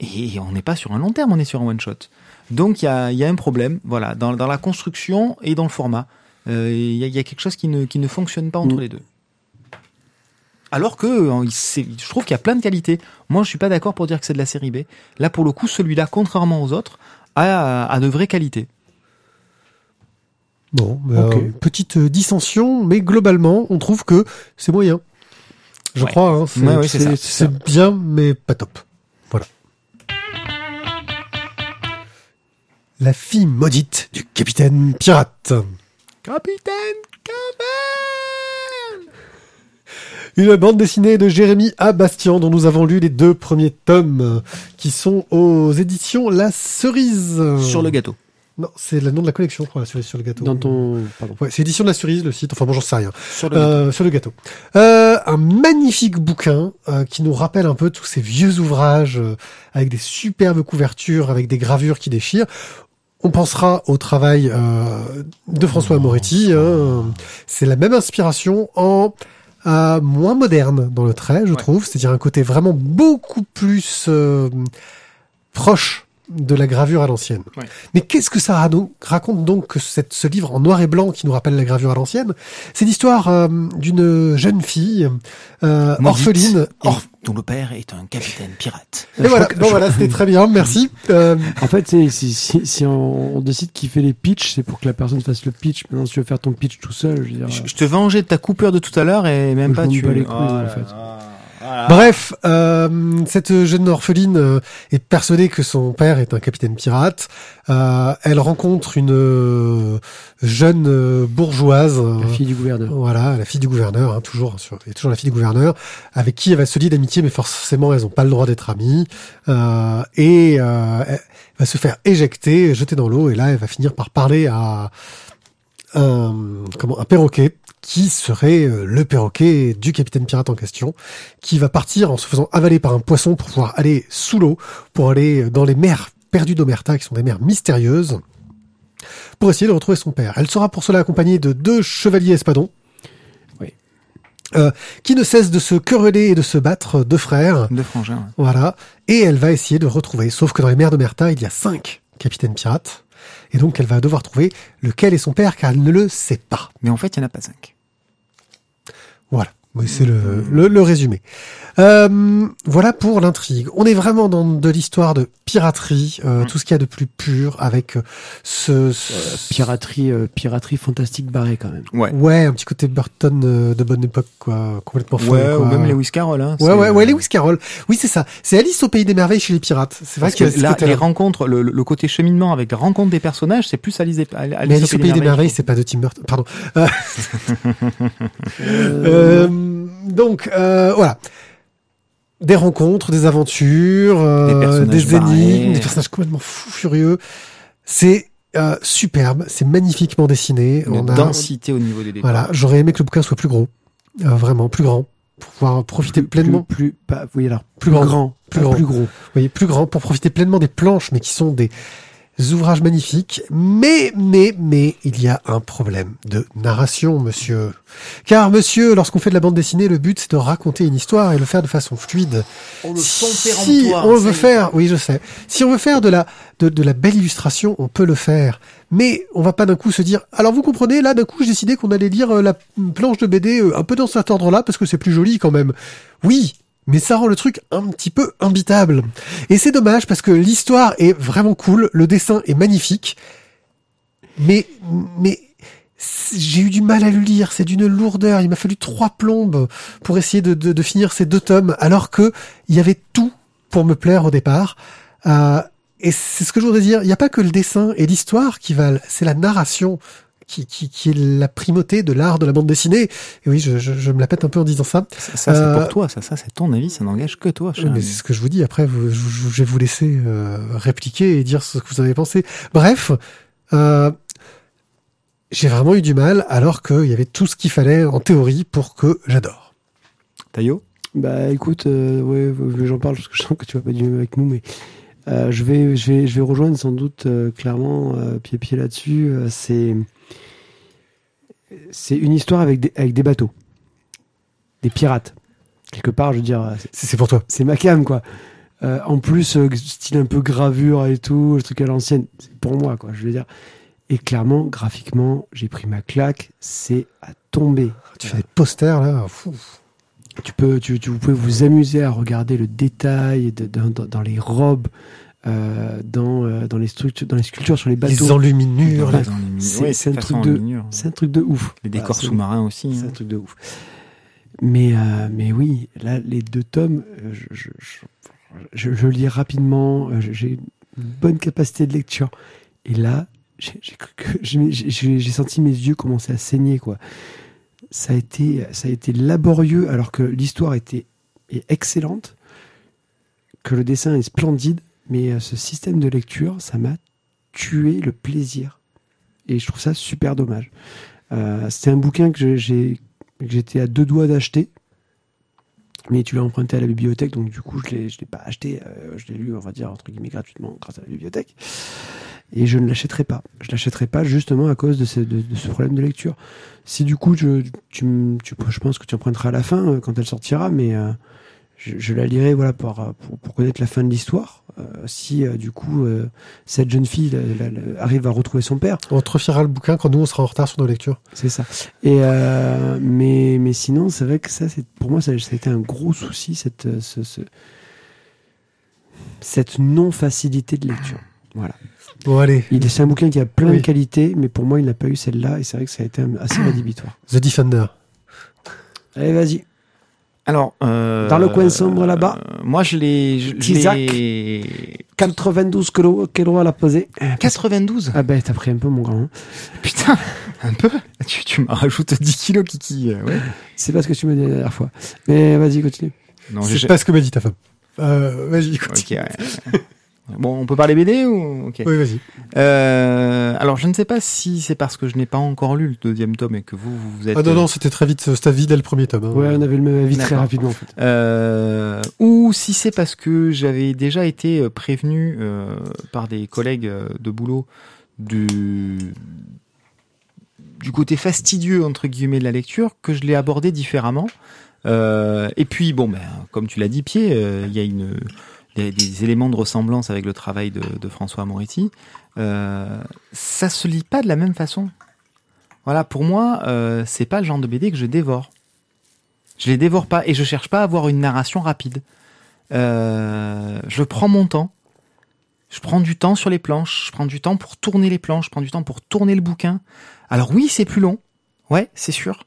Et on n'est pas sur un long terme, on est sur un one shot. Donc il y a, il y a un problème, voilà, dans, dans la construction et dans le format. Il y, a, il y a quelque chose qui ne, qui ne fonctionne pas entre Mm. les deux. Alors que c'est- je trouve qu'il y a plein de qualités. Moi, je suis pas d'accord pour dire que c'est de la série B. Là, pour le coup, celui-là, contrairement aux autres, a, a de vraies qualités. Bon, euh, petite euh, dissension, mais globalement, on trouve que c'est moyen. Je Ouais. crois, hein, Ouais, ouais, c'est bien, mais pas top. Voilà. La fille maudite du capitaine pirate. Capitaine Une bande dessinée de Jérémy A. Bastian dont nous avons lu les deux premiers tomes qui sont aux éditions La Cerise. Sur le gâteau. Non, c'est le nom de la collection, je crois, la cerise sur le gâteau. Dans ton. Pardon. Ouais, c'est édition de La Cerise, le site. Enfin bon, j'en sais rien. Sur le gâteau. Euh, sur le gâteau. Euh, un magnifique bouquin euh, qui nous rappelle un peu tous ces vieux ouvrages euh, avec des superbes couvertures, avec des gravures qui déchirent. On pensera au travail euh, de François Moretti. hein. C'est la même inspiration en euh, moins moderne dans le trait, je Ouais. trouve. C'est-à-dire un côté vraiment beaucoup plus euh, proche de la gravure à l'ancienne. Ouais. Mais qu'est-ce que ça ra- raconte donc que cette, ce livre en noir et blanc qui nous rappelle la gravure à l'ancienne C'est l'histoire euh, d'une jeune fille euh, orpheline. Or- dont le père est un capitaine pirate. et voilà, bon voilà, c'était très bien, merci. Euh, En fait, si, si, si on, on décide qui fait les pitchs, c'est pour que la personne fasse le pitch. Maintenant, si tu veux faire ton pitch tout seul, je veux dire. Je, je te vengeais de ta coupure de tout à l'heure et même Je pas tu. bats les couilles, Oh en là fait. là. Voilà. Bref, euh, cette jeune orpheline euh, est persuadée que son père est un capitaine pirate. Euh, elle rencontre une euh, jeune euh, bourgeoise. La fille du gouverneur. Voilà, la fille du gouverneur, hein, toujours, et toujours la fille du gouverneur, avec qui elle va se lier d'amitié, mais forcément elles n'ont pas le droit d'être amies. Euh, et euh, elle va se faire éjecter, jeter dans l'eau, et là elle va finir par parler à un, comment, un perroquet qui serait euh, le perroquet du capitaine pirate en question, qui va partir en se faisant avaler par un poisson pour pouvoir aller sous l'eau, pour aller dans les mers perdues d'Omerta, qui sont des mers mystérieuses, pour essayer de retrouver son père. Elle sera pour cela accompagnée de deux chevaliers espadons, Oui. euh, qui ne cessent de se quereller et de se battre, deux frères, De frangin. ouais. voilà, et elle va essayer de retrouver. Sauf que dans les mers d'Omerta, il y a cinq capitaines pirates, et donc elle va devoir trouver lequel est son père, car elle ne le sait pas. Mais en fait, il n'y en a pas cinq. Voilà, Oui, c'est le, le, le résumé. Euh, voilà pour l'intrigue. On est vraiment dans de l'histoire de piraterie, euh, Mm. tout ce qu'il y a de plus pur avec euh, ce, ce- Piraterie, euh, piraterie fantastique barrée quand même. Ouais. ouais, un petit côté Burton euh, de bonne époque, quoi, complètement folle, Ouais, ou même Lewis Carroll. Hein, Ouais, ouais, ouais, Lewis Carroll. Oui, c'est ça. C'est Alice au pays des merveilles chez les pirates. C'est vrai que ce là, les rencontres, le, le côté cheminement avec les rencontres des personnages, c'est plus Alice, Alice, Mais Alice au pays des merveilles, c'est pas de Tim Burton. Pardon. Euh, euh, donc euh, voilà. Des rencontres, des aventures, euh, Des personnages des énigmes, des personnages complètement fous furieux. C'est euh, superbe, c'est magnifiquement dessiné. Une On a- densité au niveau des décors. voilà, j'aurais aimé que le bouquin soit plus gros, Euh, vraiment plus grand, pour pouvoir profiter Plus- pleinement. Plus, plus, pas, oui, alors, Plus plus, grand. grand. Plus grand. Plus gros. Vous voyez, plus grand pour profiter pleinement des planches, mais qui sont des ouvrages magnifiques. Mais, mais, mais, il y a un problème de narration, monsieur. Car, monsieur, lorsqu'on fait de la bande dessinée, le but, c'est de raconter une histoire et le faire de façon fluide. si on veut faire, oui, je sais. Si on veut faire de la, de, de la belle illustration, on peut le faire. Mais on va pas d'un coup se dire, alors vous comprenez, là, d'un coup, j'ai décidé qu'on allait lire euh, la planche de BD euh, un peu dans cet ordre-là parce que c'est plus joli quand même. Oui. Mais ça rend le truc un petit peu imbitable. Et c'est dommage parce que l'histoire est vraiment cool, le dessin est magnifique. Mais, mais, j'ai eu du mal à le lire, c'est d'une lourdeur. Il m'a fallu trois plombes pour essayer de, de, de finir ces deux tomes, alors que il y avait tout pour me plaire au départ. Euh, et c'est ce que je voudrais dire. Il n'y a pas que le dessin et l'histoire qui valent, c'est la narration qui, qui, qui est la primauté de l'art de la bande dessinée. Et oui, je, je, je me la pète un peu en disant ça. Ça, ça, c'est Euh, pour toi, ça, ça c'est ton avis, ça n'engage que toi. cher Mais c'est ce que je vous dis. Après, vous, je, je- je vais vous laisser euh, répliquer et dire ce que vous avez pensé. Bref, euh, j'ai vraiment eu du mal alors qu'il y avait tout ce qu'il fallait en théorie pour que j'adore. Taillot Bah écoute, euh, ouais, j'en parle parce que je sens que tu vas pas du même avec nous, mais euh, je vais, je vais, je vais rejoindre sans doute euh, clairement euh, pied pied là-dessus. euh, c'est, c'est une histoire avec des, avec des bateaux, des pirates. Quelque part, je veux dire, euh, c'est- pour toi. c'est ma cam quoi. Euh, en plus, euh, style un peu gravure et tout, le truc à l'ancienne, c'est pour moi quoi. Je veux dire. Et clairement, graphiquement, j'ai pris ma claque, c'est à tomber. Tu fais des posters là. Tu peux, tu, tu- vous pouvez vous amuser à regarder le détail de- dans les robes, euh, dans, euh, dans les structures, dans les sculptures sur les bateaux. enluminures. Les- mini- c'est- un truc de- en miniature. C'est un truc de ouf. Les décors Voilà, c'est- sous-marins aussi. C'est hein. un truc de ouf. Mais, euh, mais oui, là, les deux tomes, je, je, je, je- je lis rapidement, j'ai une bonne capacité de lecture. Et là, j'ai senti mes yeux commencer à saigner, quoi. Ça a été, ça a été laborieux, alors que l'histoire était est excellente, que le dessin est splendide, mais euh, ce système de lecture, ça m'a tué le plaisir. Et je trouve ça super dommage. Euh, C'était un bouquin que j'étais à deux doigts d'acheter. Mais tu l'as emprunté à la bibliothèque, donc du coup, je ne l'ai pas acheté. euh, je l'ai lu, on va dire, entre guillemets, gratuitement grâce à la bibliothèque. Et je ne l'achèterai pas. Je l'achèterai pas justement à cause de ce, problème de lecture. Si du coup, je, tu, je pense que tu emprunteras à la fin, euh, quand elle sortira, mais je, je la lirai voilà, pour, euh, pour, pour connaître la fin de l'histoire. Euh, si euh, du coup, euh, cette jeune fille la- la- la- arrive à retrouver son père, On te refiera le bouquin quand nous on sera en retard sur nos lectures. c'est ça. Et mais mais sinon, c'est vrai que ça, c'est pour moi, ça, ça a été un gros souci cette ce- ce- cette non facilité de lecture. Voilà. Bon allez, Il c'est un bouquin qui a plein Oui. de qualités, mais pour moi, il n'a pas eu celle-là, et c'est vrai que ça a été assez rédhibitoire. The Defender. Allez, vas-y. Alors, euh, Dans le coin sombre, là-bas. euh, moi, je l'ai. je- je Tisac. l'ai- 92 kilos, kilos à la poser. 92 Ah ben, t'as pris un peu, mon grand. Putain, un peu Tu, tu me rajoutes 10 kilos, Kiki. euh, ouais. C'est pas ce que tu m'as dit la dernière fois. Mais vas-y, continue. Non, C'est pas ce que m'a dit ta femme. Euh, vas-y, écoute. Ok, ouais. Bon, on peut parler BD ou Ok. Oui, vas-y. Euh, alors, je ne sais pas si c'est parce que je n'ai pas encore lu le deuxième tome et que vous, vous êtes. Ah non, non, c'était très vite. C'était vide dès le premier tome. hein. Ouais, on avait le même avis très rapidement, en fait. Euh, ou si c'est parce que j'avais déjà été euh, prévenu euh, par des collègues euh, de boulot du du côté fastidieux entre guillemets de la lecture que je l'ai abordé différemment. Euh, et puis bon, ben comme tu l'as dit, Pied, euh, il y a une a des éléments de ressemblance avec le travail de, de François Moretti. Euh, ça se lit pas de la même façon. Voilà, pour moi, euh, c'est pas le genre de BD que je dévore. Je les dévore pas et je cherche pas à avoir une narration rapide. Euh, je prends mon temps. Je prends du temps sur les planches. Je prends du temps pour tourner les planches. Je prends du temps pour tourner le bouquin. Alors oui, c'est plus long. Ouais, c'est sûr.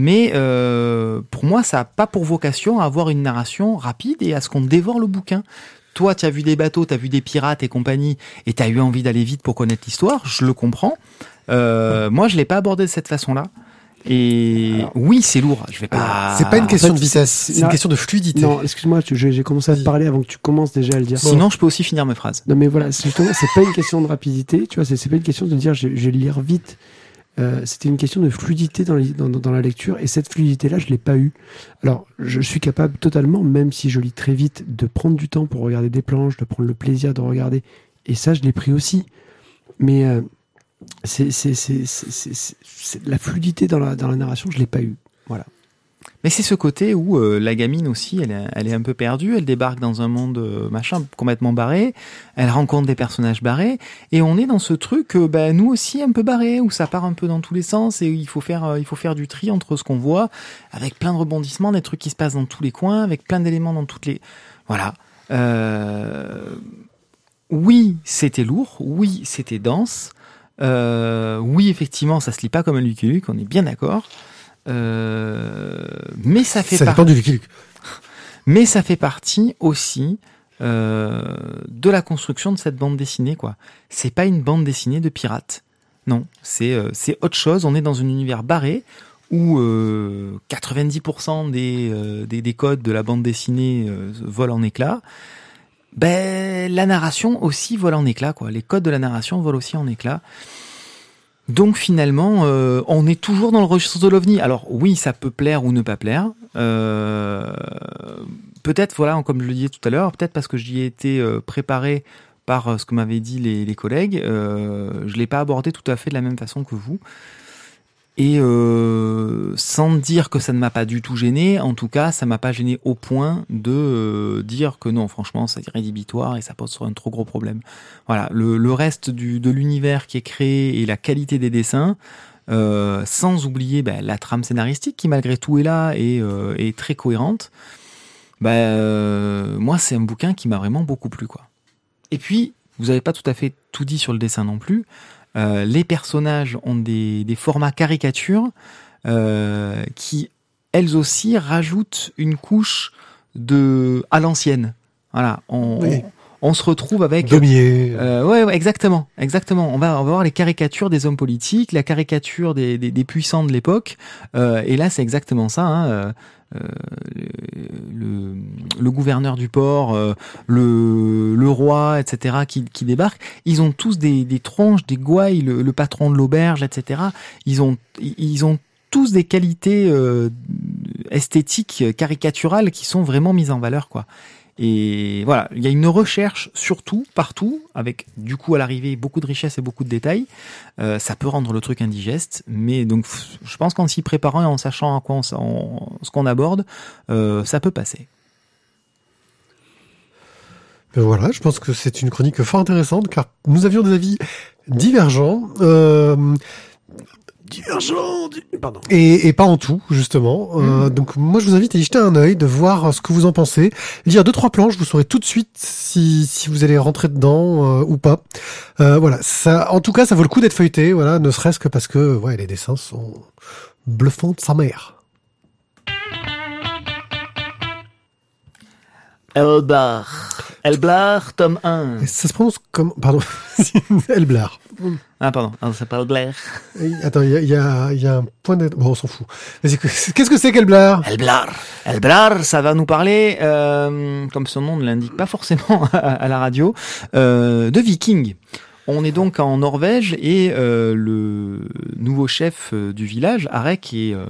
Mais euh, pour moi, ça n'a pas pour vocation à avoir une narration rapide et à ce qu'on dévore le bouquin. Toi, tu as vu des bateaux, tu as vu des pirates et compagnie, et tu as eu envie d'aller vite pour connaître l'histoire, je le comprends. Euh, moi, je l'ai pas abordé de cette façon-là. Et Alors- oui, c'est lourd. Je vais pas. C'est pas une question fait, de vitesse, c'est une question de fluidité. Non, excuse-moi, j'ai commencé à te parler avant que tu commences déjà à le dire. Sinon, je peux aussi finir mes phrases. Non mais voilà, c'est justement, c'est pas une question de rapidité, tu vois, c'est c'est pas une question de dire je, je vais le lire vite. Euh, C'était une question de fluidité dans, dans, dans- la lecture et cette fluidité-là, je l'ai pas eue. Alors, je suis capable totalement, même si je lis très vite, de prendre du temps pour regarder des planches, de prendre le plaisir de regarder. Et ça, je l'ai pris aussi. Mais euh, c'est la fluidité dans la, dans la narration, je l'ai pas eue. Mais c'est ce côté où euh, la gamine aussi, elle, est- un peu perdue, elle débarque dans un monde euh, machin complètement barré, elle rencontre des personnages barrés, et on est dans ce truc, euh, bah, nous aussi un peu barré, où ça part un peu dans tous les sens, et il faut faire, euh, il faut faire du tri entre ce qu'on voit, avec plein de rebondissements, des trucs qui se passent dans tous les coins, avec plein d'éléments dans toutes les, voilà. Oui, c'était lourd, oui, c'était dense, oui, effectivement, ça se lit pas comme un Lucky Luke, on est bien d'accord. Euh, mais ça fait Ça par- dépend du Lucky Luke. mais ça fait partie aussi euh, de la construction de cette bande dessinée. quoi. C'est pas une bande dessinée de pirates. Non, c'est euh, c'est autre chose. On est dans un univers barré où euh, 90% des, des, des codes de la bande dessinée volent en éclats. Ben la narration aussi vole en éclats quoi. Les codes de la narration volent aussi en éclats. Donc finalement, euh, on est toujours dans le registre de l'ovni. Alors oui, ça peut plaire ou ne pas plaire. Euh, peut-être, voilà, comme je le disais tout à l'heure, peut-être parce que j'y ai été euh, préparé par ce que m'avaient dit les, collègues, je l'ai pas abordé tout à fait de la même façon que vous. Et euh, sans dire que ça ne m'a pas du tout gêné, en tout cas, ça m'a pas gêné au point de euh, dire que non, franchement, c'est rédhibitoire et ça pose un trop gros problème. Voilà, le, reste de l'univers qui est créé et la qualité des dessins, euh, sans oublier ben, la trame scénaristique qui malgré tout est là et est très cohérente. Ben, moi, c'est un bouquin qui m'a vraiment beaucoup plu, quoi. Et puis, vous n'avez pas tout à fait tout dit sur le dessin non plus. Euh, les personnages ont des, des formats caricatures euh, qui, elles aussi, rajoutent une couche de à l'ancienne. Voilà, on, Oui. on, on se retrouve avec Daumier. euh, ouais, ouais, exactement, exactement. On va, on va voir les caricatures des hommes politiques, la caricature des, des, des puissants de l'époque. Euh, et là, c'est exactement ça. Hein, euh, euh, le, le gouverneur du port, euh, le, le roi, etc., qui, qui débarquent. Ils ont tous des, des tronches, des gouailles, le, le patron de l'auberge, etc. Ils ont, ils ont tous des qualités euh, esthétiques, caricaturales qui sont vraiment mises en valeur, quoi. Et voilà, il y a une recherche surtout, partout, avec du coup à l'arrivée beaucoup de richesse et beaucoup de détails. Euh, ça peut rendre le truc indigeste, mais donc je pense qu'en s'y préparant et en sachant à quoi on- ce qu'on aborde, euh, ça peut passer. Ben voilà, je pense que c'est une chronique fort intéressante car nous avions des avis divergents. Euh, pardon. Et, et pas en tout, justement. Euh, donc moi, je vous invite à y jeter un œil, de voir ce que vous en pensez. Lire deux, trois planches, vous saurez tout de suite si, si vous allez rentrer dedans euh, ou pas. Euh, voilà, ça, en tout cas, ça vaut le coup d'être feuilleté, voilà, ne serait-ce que parce que ouais, les dessins sont bluffants de sa mère. Elbar. Elbar, tome 1. Et ça se prononce comme... Pardon, Elblar. Ah pardon, Ah, c'est pas Elblar. Attends, il y a, il y, a, y a un point de... Bon, on s'en fout. Qu'est-ce que c'est qu'Elblar Elblar. Elblar, ça va nous parler, euh, comme son nom ne l'indique pas forcément à, à la radio, euh, de Viking. On est donc en Norvège et euh, le nouveau chef euh, du village, Arek, et, euh,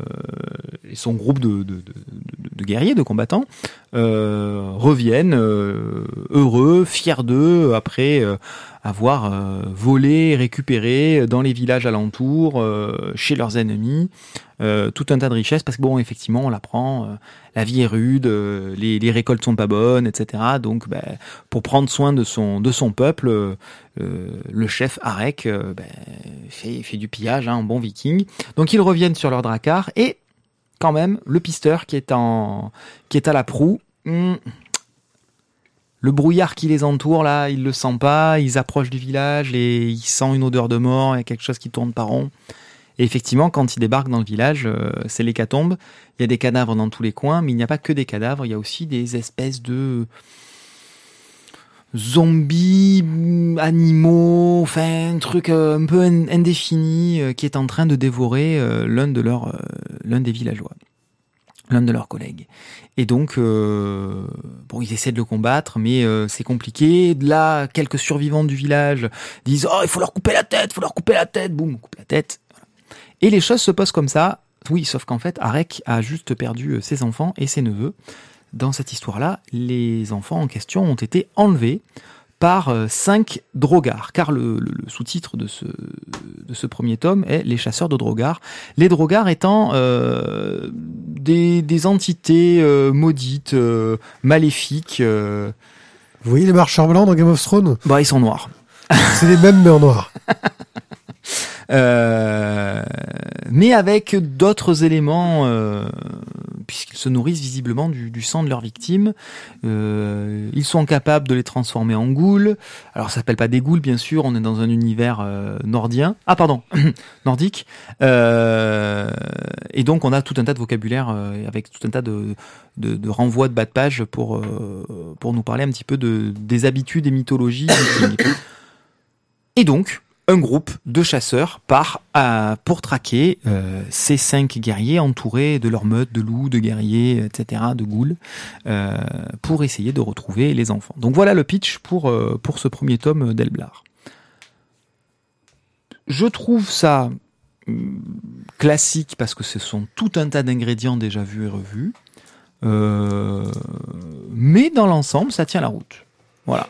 et son groupe de, de, guerriers, de combattants, reviennent heureux, fiers d'eux, après avoir euh, volé, récupéré dans les villages alentours, euh, chez leurs ennemis, euh, tout un tas de richesses, parce que bon, effectivement, on l'apprend, euh, la vie est rude, euh, les, les récoltes sont pas bonnes, etc. Donc, ben, pour prendre soin de son, de son peuple, euh, euh, le chef Arek euh, ben, fait, du pillage, hein, en bon viking. Donc, ils reviennent sur leur dracar, et quand même, le pisteur qui est, en, qui est à la proue, hmm, le brouillard qui les entoure, là, il le sent pas, ils approchent du village, et il sent une odeur de mort, il y a quelque chose qui tourne pas rond. Et effectivement, quand ils débarquent dans le village, euh, c'est l'hécatombe. Il y a des cadavres dans tous les coins, mais il n'y a pas que des cadavres, il y a aussi des espèces de zombies, mm, animaux, enfin un truc euh, un peu in- indéfini euh, qui est en train de dévorer l'un de leurs, l'un des villageois, l'un de leurs collègues. Et donc, euh, bon, ils essaient de le combattre, mais euh, c'est compliqué. Là, quelques survivants du village disent oh il faut leur couper la tête, il faut leur couper la tête, boum, coupe la tête. Et les choses se posent comme ça. Oui, sauf qu'en fait, Arek a juste perdu euh, ses enfants et ses neveux. Dans cette histoire-là, les enfants en question ont été enlevés par euh, cinq drogars, car le, le- le sous-titre de ce, de ce premier tome est Les chasseurs de drogars. Les drogars étant euh, des, des entités euh, maudites, euh, maléfiques. Vous voyez les marcheurs blancs dans Game of Thrones? bah, ils sont noirs. C'est les mêmes mais en noir. Euh, mais avec d'autres éléments euh, puisqu'ils se nourrissent visiblement du, sang de leurs victimes. Euh, ils sont capables de les transformer en ghouls. Alors ça s'appelle pas des ghouls bien sûr, on est dans un univers euh, nordien. Ah pardon, nordique. Euh, et donc on a tout un tas de vocabulaire avec tout un tas de, renvois de bas de page pour, pour nous parler un petit peu de, des habitudes et mythologies. et donc, un groupe de chasseurs part pour traquer euh, ces cinq guerriers entourés de leur meute de loups, de guerriers, etc., de ghouls, euh, pour essayer de retrouver les enfants. Donc voilà le pitch pour, euh, pour ce premier tome d'Elblar. Je trouve ça hum, classique parce que ce sont tout un tas d'ingrédients déjà vus et revus. Mais dans l'ensemble, ça tient la route. Voilà.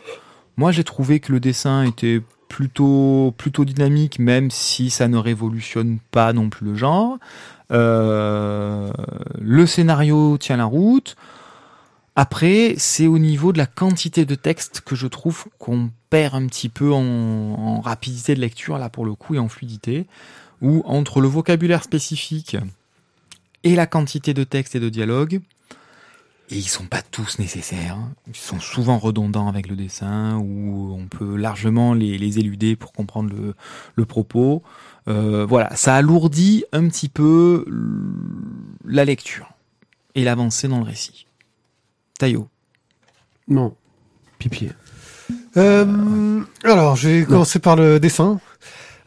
Moi, j'ai trouvé que le dessin était plutôt dynamique, même si ça ne révolutionne pas non plus le genre. Euh, le scénario tient la route. Après, c'est au niveau de la quantité de texte que je trouve qu'on perd un petit peu en, en rapidité de lecture, là pour le coup, et en fluidité, où entre le vocabulaire spécifique et la quantité de texte et de dialogue, et ils sont pas tous nécessaires. Ils sont souvent redondants avec le dessin, ou on peut largement les, les éluder pour comprendre le, le propos. Euh, voilà, ça alourdit un petit peu la lecture et l'avancée dans le récit. Taillot. Non. Pipi. Euh, alors, je vais commencer par le dessin.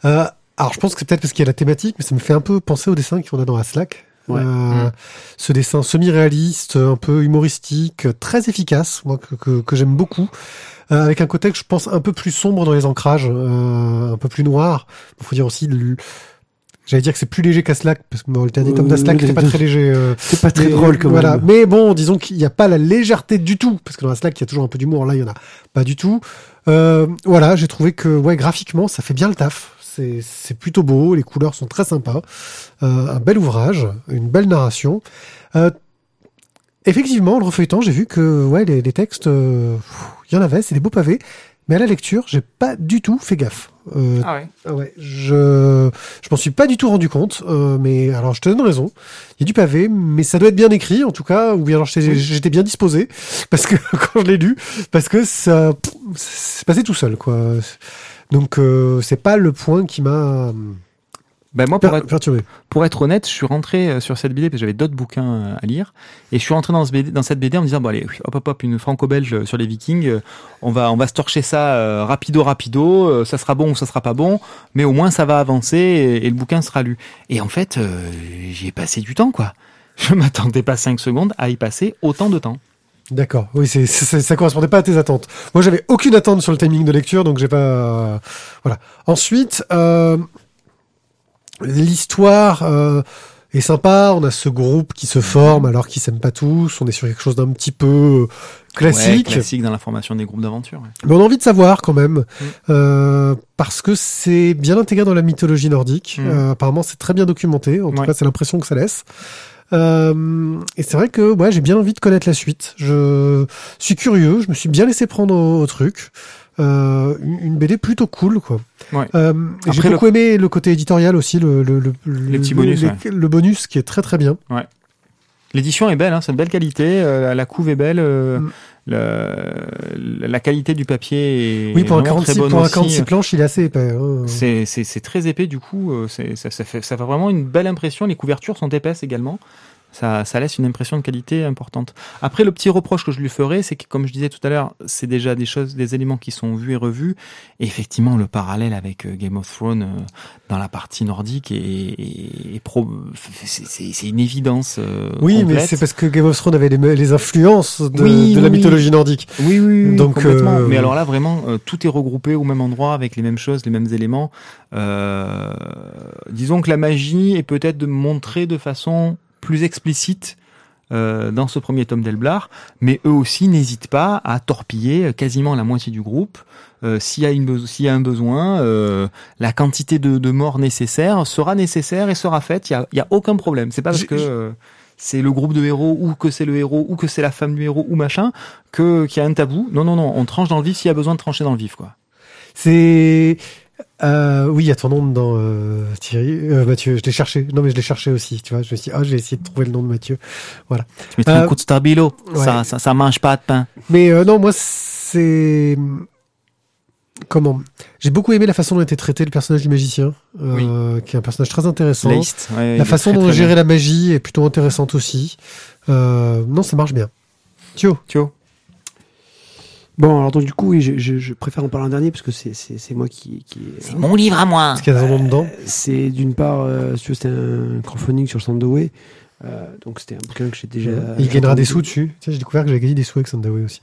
Euh, alors, je pense que c'est peut-être parce qu'il y a la thématique, mais ça me fait un peu penser au dessin qu'on a dans Aslak. Ouais. Euh, Ce dessin semi-réaliste, un peu humoristique, très efficace, moi que, que, que j'aime beaucoup, euh, avec un côté que je pense un peu plus sombre dans les ancrages, euh, un peu plus noir. Il faut dire aussi, le- j'allais dire que c'est plus léger qu'Aslak, parce que bon, le dernier tome d'Aslak les n'était pas très léger. euh, C'est pas très mais, drôle comme voilà. Mais bon, disons qu'il n'y a pas la légèreté du tout, parce que dans la Slack, il y a toujours un peu d'humour. Là, il y en a pas du tout. Euh, voilà, j'ai trouvé que ouais, graphiquement, ça fait bien le taf. C'est plutôt beau, les couleurs sont très sympas. Euh, un bel ouvrage, une belle narration. Euh, effectivement, le refeuilletant, j'ai vu que ouais, les, les textes, euh, il y en avait, c'est des beaux pavés. Mais à la lecture, j'ai pas du tout fait gaffe. Euh, Ah ouais. ah ouais, je je m'en suis pas du tout rendu compte, euh, mais alors je te donne raison. Il y a du pavé, mais ça doit être bien écrit en tout cas, ou bien alors j'étais bien disposé parce que quand je l'ai lu, parce que ça c'est passé tout seul quoi. Donc euh, c'est pas le point qui m'a Ben moi, pour être, perturbé. pour être honnête, je suis rentré euh, sur cette BD parce que j'avais d'autres bouquins euh, à lire et je suis rentré dans, ce BD, dans cette BD en me disant bon allez hop hop hop une franco-belge sur les Vikings, euh, on va on va se torcher ça euh, rapido rapido, euh, ça sera bon ou ça sera pas bon, mais au moins ça va avancer et, et le bouquin sera lu. Et en fait, euh, j'y ai passé du temps quoi. Je m'attendais pas cinq secondes à y passer autant de temps. D'accord. Oui, c'est c'est- ça correspondait pas à tes attentes. Moi, j'avais aucune attente sur le timing de lecture, donc j'ai pas. Voilà. Ensuite, euh, l'histoire euh, est sympa. On a ce groupe qui se forme alors qu'ils s'aiment pas tous. On est sur quelque chose d'un petit peu euh, classique. Ouais, classique dans la formation des groupes d'aventure. ouais. Mais on a envie de savoir quand même, Mm. euh, parce que c'est bien intégré dans la mythologie nordique. Mm. Euh, apparemment, c'est très bien documenté. En tout Ouais. cas, c'est l'impression que ça laisse. Euh, et c'est vrai que ouais, j'ai bien envie de connaître la suite. Je suis curieux. Je me suis bien laissé prendre au, au truc. Euh, une BD plutôt cool, quoi. Ouais. Euh, j'ai beaucoup aimé le côté éditorial aussi, le, le, le, Les petits bonus, les- ouais. le bonus qui est très très bien. L'édition est belle, hein, c'est de belle qualité, euh, la, couve est belle, euh, Mm. Le- la qualité du papier est Oui, pour un vraiment 46, très bonne pour un aussi. 46 planches, il est assez épais. hein. C'est très épais du coup, euh, c'est- ça, ça fait, ça fait vraiment une belle impression. Les couvertures sont épaisses également. Ça, ça laisse une impression de qualité importante. Après, le petit reproche que je lui ferai, c'est que, comme je disais tout à l'heure, c'est déjà des choses, des éléments qui sont vus et revus. Et effectivement, le parallèle avec euh, Game of Thrones euh, dans la partie nordique est, est- est pro- c'est- une évidence. euh, Oui, mais c'est parce que Game of Thrones avait les, les influences de, Oui, de la oui, mythologie nordique. Oui, oui, oui, Donc, complètement. euh, Mais alors là, vraiment, tout est regroupé au même endroit avec les mêmes choses, les mêmes éléments. Euh, disons que la magie est peut-être de montrer de façon plus explicite euh, dans ce premier tome d'Elblar, mais eux aussi n'hésitent pas à torpiller quasiment la moitié du groupe. Euh, s'il y a une beso- s'il y a un besoin, euh, la quantité de, de morts nécessaire sera nécessaire et sera faite. Il y a, y a aucun problème. C'est pas parce que euh, c'est le groupe de héros ou que c'est le héros ou que c'est la femme du héros ou machin que qu'il y a un tabou. Non, non, non. On tranche dans le vif s'il y a besoin de trancher dans le vif, quoi. C'est Euh, oui, il y a ton nom dedans, euh, Thierry. Euh, Mathieu, je l'ai cherché. Non, mais je l'ai cherché aussi, tu vois. Je me suis dit, ah, j'ai essayé de trouver le nom de Mathieu. Tu mettrais un coup de stabilo. ouais. Ça, ça, ça mange pas de pain. Mais non, moi, c'est... Comment? J'ai beaucoup aimé la façon dont était traité le personnage du magicien, qui est un personnage très intéressant. Leist, ouais, il La façon très, dont gérer la magie est plutôt intéressante aussi. Non, ça marche bien. Thio Thio Bon, alors donc du coup, oui, je, je- je préfère en parler en dernier parce que c'est c'est- c'est moi qui. qui C'est mon livre à moi. Est-ce qu'il y a nom dedans C'est d'une part, euh, si tu veux, c'était un crowdfunding sur Sandoway. Euh, donc c'était un bouquin que j'ai déjà. Il gagnera des sous dessus. Tu sais, j'ai découvert que j'avais gagné des sous avec Sandaway aussi.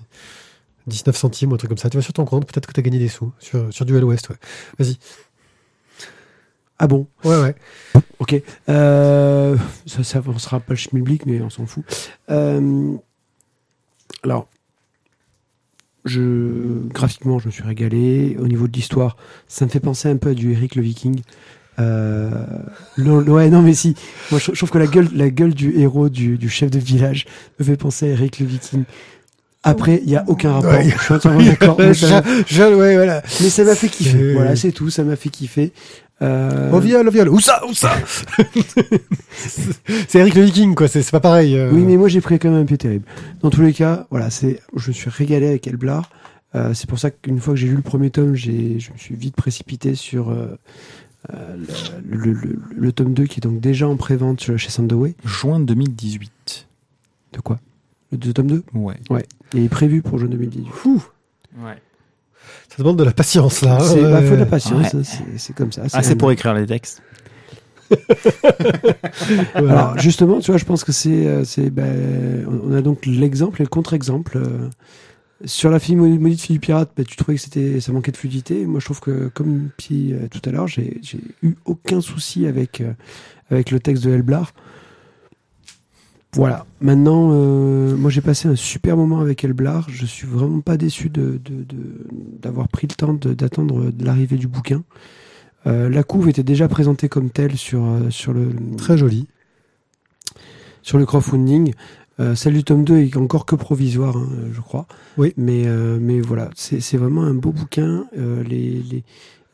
19 centimes ou un truc comme ça. Tu vas sur ton compte, peut-être que tu as gagné des sous. Sur, sur Duel West, ouais. Vas-y. Ah bon? Ouais, ouais. Ok. Euh, ça, ça avancera pas le schmilblick, mais on s'en fout. Euh, alors, je, graphiquement, je me suis régalé. Au niveau de l'histoire, ça me fait penser un peu à du Eric le Viking. Euh, ouais, non, mais si. Moi, je, je trouve que la gueule, la gueule du héros, du, du chef de village, me fait penser à Eric le Viking. Après, il n'y a aucun rapport. Ouais. Je suis entièrement d'accord. mais ça- je, je- ouais, voilà. mais ça m'a fait kiffer. Voilà, c'est tout. Ça m'a fait kiffer. Euh, Au viol, au viol. Où ça Où ça C'est Eric le Viking, quoi. C'est pas pareil. euh. Oui, mais moi j'ai pris quand même un pied terrible. Dans tous les cas, voilà, c'est, je me suis régalé avec Elblar. Euh, c'est pour ça qu'une fois que j'ai lu le premier tome, j'ai, je me suis vite précipité sur euh, le, le- le- le tome 2 qui est donc déjà en prévente sur- chez Sandoway. Juin 2018. De quoi? Le tome 2 Ouais. Il est prévu pour juin 2018. ouais. Ça demande de la patience, là. c'est, hein. bah, faut de la patience, Ouais. c'est, comme ça. Ah, c'est pour écrire les textes. Voilà. Alors justement, tu vois, je pense que c'est, euh, c'est, ben, on a donc l'exemple et le contre-exemple. euh, sur la fille mau- maudite fille du pirate, ben, tu trouvais que c'était, ça manquait de fluidité. Moi, je trouve que, comme Pi euh, tout à l'heure, j'ai, j'ai eu aucun souci avec euh, avec le texte de Elblar. Voilà. Maintenant, euh, moi, j'ai passé un super moment avec Elblar. Je suis vraiment pas déçu de, de- de- d'avoir pris le temps d'attendre l'arrivée du bouquin. Euh, la couve était déjà présentée comme telle sur euh, sur le Très joli. sur le crowdfunding. Euh, celle du tome 2 est encore que provisoire, hein, je crois. Oui. Mais, euh, mais voilà, c'est c'est vraiment un beau bouquin. Euh, les, les,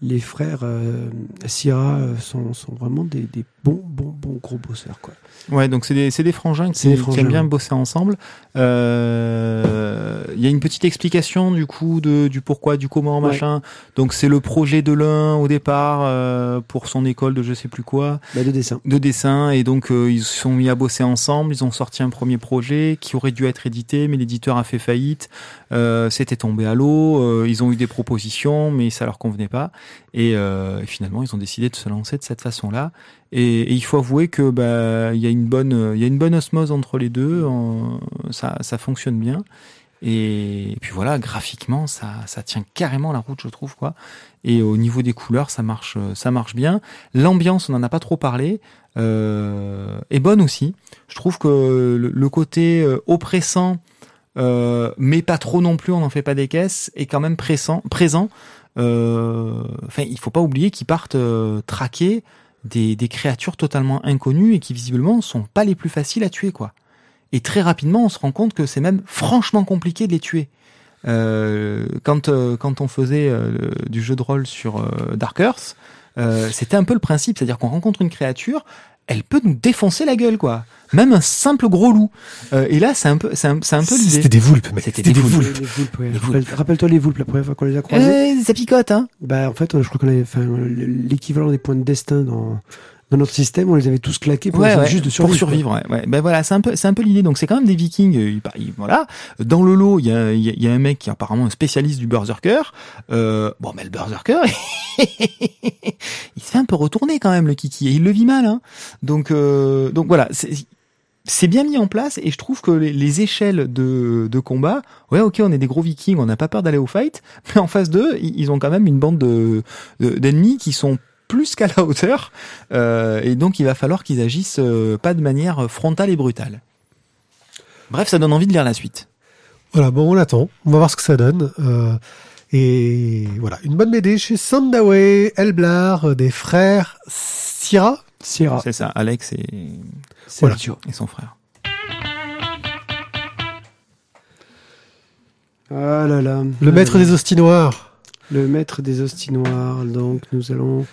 les frères euh, euh, sont, sont vraiment des, des bons, bons, bons gros bosseurs. Quoi. Ouais, donc c'est des, c'est des frangins qui, des qui frangins, aiment bien ouais. bosser ensemble. Euh, Il y a une petite explication du coup de, du pourquoi, du comment, Ouais. machin. Donc c'est le projet de l'un au départ euh, pour son école de je sais plus quoi, Bah, de dessin. de dessin. Et donc euh, ils se sont mis à bosser ensemble. Ils ont sorti un premier projet qui aurait dû être édité, mais l'éditeur a fait faillite. Euh, C'était tombé à l'eau. Euh, ils ont eu des propositions, mais ça leur convenait pas. Et, euh, et finalement, ils ont décidé de se lancer de cette façon-là. Et, il faut avouer que bah il y a une bonne il y a une bonne osmose entre les deux. ça ça fonctionne bien. Et, puis voilà, graphiquement, ça ça tient carrément la route, je trouve quoi. Et au niveau des couleurs, ça marche ça marche bien. L'ambiance, on n'en a pas trop parlé, euh, est bonne aussi. Je trouve que le, côté euh, oppressant, mais pas trop non plus, on n'en fait pas des caisses, est quand même présent. Euh, Enfin, il faut pas oublier qu'ils partent euh, traquer des, des créatures totalement inconnues et qui visiblement sont pas les plus faciles à tuer, quoi. Et très rapidement, on se rend compte que c'est même franchement compliqué de les tuer. Euh, quand euh, quand on faisait euh, du jeu de rôle sur Dark Earth, c'était un peu le principe, c'est-à-dire qu'on rencontre une créature, elle peut nous défoncer la gueule, quoi. Même un simple gros loup. Euh, et là, c'est un peu, c'est un, c'est un peu l'idée. C'était des voulpes, mec. C'était C'était des des voulpes. voulpes. Les Voulpes, ouais. Les Rappelle- Rappelle-toi les Voulpes, la première fois qu'on les a croisés. Euh, ça picote, hein. Bah, en fait, je crois qu'on avait enfin, l'équivalent des points de destin dans, dans notre système. On les avait tous claqués pour Ouais, essayer ouais, juste de pour survivre. survivre. Ouais. Ben voilà, c'est un peu, c'est un peu l'idée. Donc c'est quand même des Vikings. euh, ils voilà. Dans le lot, il y a, il y a- y a un mec qui est apparemment un spécialiste du berserker. Euh, bon, mais le berserker, il se fait un peu retourner quand même le kiki et il le vit mal. Hein. Donc, euh, donc voilà. c'est- C'est bien mis en place et je trouve que les, les échelles de, de combat, ouais ok on est des gros vikings, on n'a pas peur d'aller au fight, mais en face d'eux, ils ils ont quand même une bande de de- d'ennemis qui sont plus qu'à la hauteur euh, et donc il va falloir qu'ils agissent euh, pas de manière frontale et brutale. Bref, ça donne envie de lire la suite. Voilà, bon, on l'attend. On va voir ce que ça donne. Euh, et voilà, une bonne BD chez Sandaway, Elblar, des frères Syrah. Sierra, C'est ça, Alex et, Sergio. et son frère. Ah là là. Le maître des hosties noirs. Le maître des hosties noires. Donc, nous allons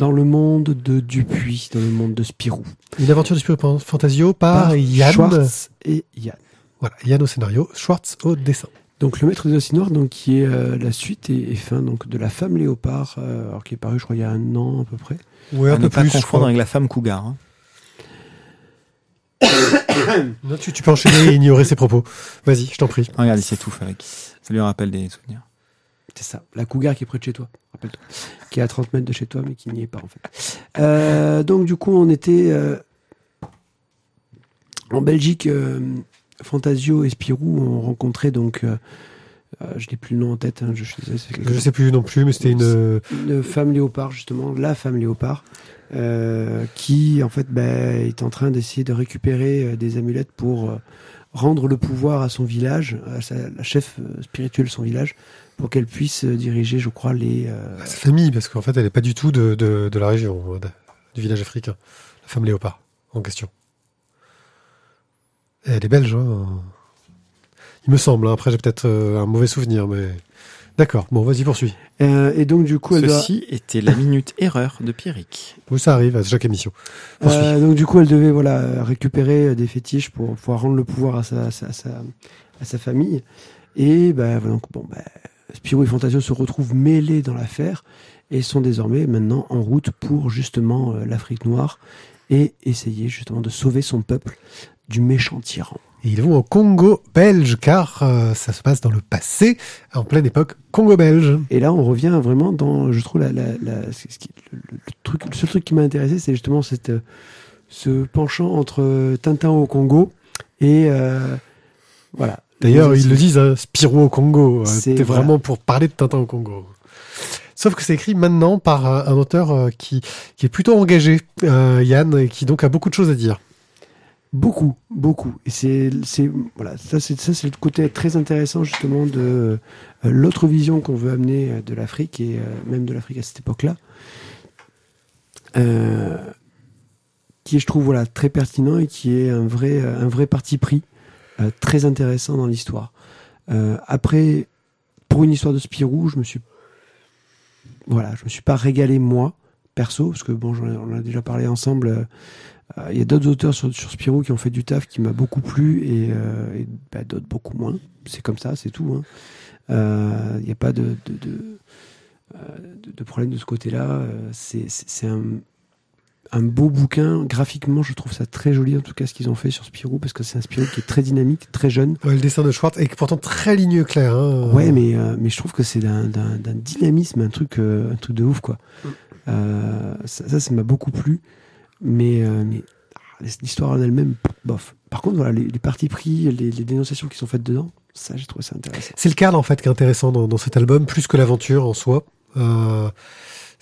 dans le monde de Dupuis, dans le monde de Spirou. Une aventure de Spirou Fantasio par, Par Yann. Schwartz et Yann. Voilà, Yann au scénario, Schwartz au dessin. Donc, le maître des hosties noires, donc, qui est euh, la suite et, et fin donc, de la femme léopard, euh, alors qui est paru, je crois, il y a un an à peu près. Ouais, À un ne peu pas plus. je confondre crois. avec la femme cougar. hein. Non, tu, tu peux enchaîner et ignorer ses propos. Vas-y, je t'en prie. Regarde, il s'étouffe avec. Ça lui rappelle des souvenirs. C'est ça, la cougar qui est près de chez toi, rappelle-toi. Qui est à 30 mètres de chez toi, mais qui n'y est pas en fait. Euh, donc du coup, on était euh, en Belgique. euh, Fantasio et Spirou ont rencontré donc, je n'ai plus le nom en tête, hein, je, quelque Je sais plus non plus, mais c'était une. une femme léopard justement, la femme léopard, qui en fait ben, est en train d'essayer de récupérer des amulettes pour rendre le pouvoir à son village, à sa, la chef spirituelle de son village, pour qu'elle puisse euh, diriger, je crois, les. euh, Sa famille, parce qu'en fait, elle est pas du tout de, de, de la région, euh, de- du village africain. La femme léopard, en question. Et elle est belge, hein. Il me semble, hein. après j'ai peut-être euh, un mauvais souvenir, mais... D'accord, bon, vas-y, poursuis. euh, et donc du coup, elle doit, Ceci était la minute erreur de Pierrick. Oui, ça arrive à chaque émission. Poursuis. euh, donc du coup, elle devait voilà récupérer des fétiches pour pouvoir rendre le pouvoir à sa, sa- sa- à sa famille. Et ben voilà, donc, bon, ben, Spirou et Fantasio se retrouvent mêlés dans l'affaire et sont désormais maintenant en route pour justement euh, l'Afrique noire et essayer justement de sauver son peuple du méchant tyran. Et ils vont au Congo belge, car euh, ça se passe dans le passé, en pleine époque Congo-belge. Et là, on revient vraiment dans, je trouve, la, la, la- ce qui- le, truc, le seul truc qui m'a intéressé, c'est justement cette, euh, ce penchant entre Tintin au Congo et euh, voilà. D'ailleurs, ils le disent, hein, Spirou au Congo. Euh, voilà. vraiment pour parler de Tintin au Congo. Sauf que c'est écrit maintenant par euh, un auteur euh, qui, qui est plutôt engagé, euh, Yann, et qui donc a beaucoup de choses à dire. Beaucoup, beaucoup. Et c'est, c'est, voilà, ça, c'est, ça, c'est le côté très intéressant justement de euh, l'autre vision qu'on veut amener de l'Afrique et euh, même de l'Afrique à cette époque-là, qui est, je trouve, voilà, très pertinent et qui est un vrai, un vrai parti pris euh, très intéressant dans l'histoire. Euh, après, pour une histoire de Spirou, je me suis, voilà, je me suis pas régalé moi perso parce que bon, on a déjà parlé ensemble. euh, Il y a d'autres auteurs sur, Spirou qui ont fait du taf qui m'a beaucoup plu et, bah, d'autres beaucoup moins. C'est comme ça, c'est tout. hein. Il n'y a pas de, problème de ce côté-là. C'est un, un beau bouquin. Graphiquement, je trouve ça très joli, en tout cas, ce qu'ils ont fait sur Spirou, parce que c'est un Spirou qui est très dynamique, très jeune. Ouais, le dessin de Schwartz est pourtant très ligneux clair. Hein. Ouais, mais, euh, mais je trouve que c'est d'un dynamisme, un truc, euh, un truc de ouf, quoi. Euh, ça, ça, ça m'a beaucoup plu. Mais, mais ah, l'histoire en elle-même, bof. Par contre, voilà, les, les partis pris, les, les dénonciations qui sont faites dedans, ça, j'ai trouvé ça intéressant. C'est le cadre en fait qui est intéressant dans, dans cet album, plus que l'aventure en soi. Euh,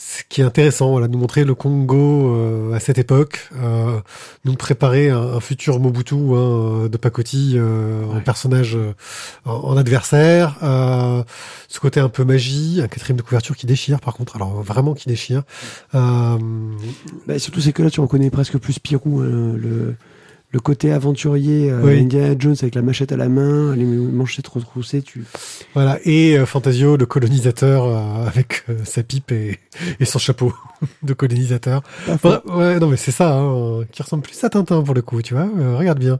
ce qui est intéressant, voilà, nous montrer le Congo euh, à cette époque, euh, nous préparer un, un futur Mobutu hein, de Pacoti euh, en personnage, euh, en, en adversaire. Euh, ce côté un peu magie, un quatrième de couverture qui déchire par contre, alors vraiment qui déchire. Euh, Bah, surtout, c'est que là, tu reconnais presque plus Spirou, hein, le, le côté aventurier, euh, Oui. Indiana Jones avec la machette à la main, les manchettes retroussées, tu... voilà, et euh, Fantasio, le colonisateur euh, avec euh, sa pipe et, et son chapeau de colonisateur. Ouais, non mais c'est ça, hein, qui ressemble plus à Tintin pour le coup, tu vois. euh, regarde bien,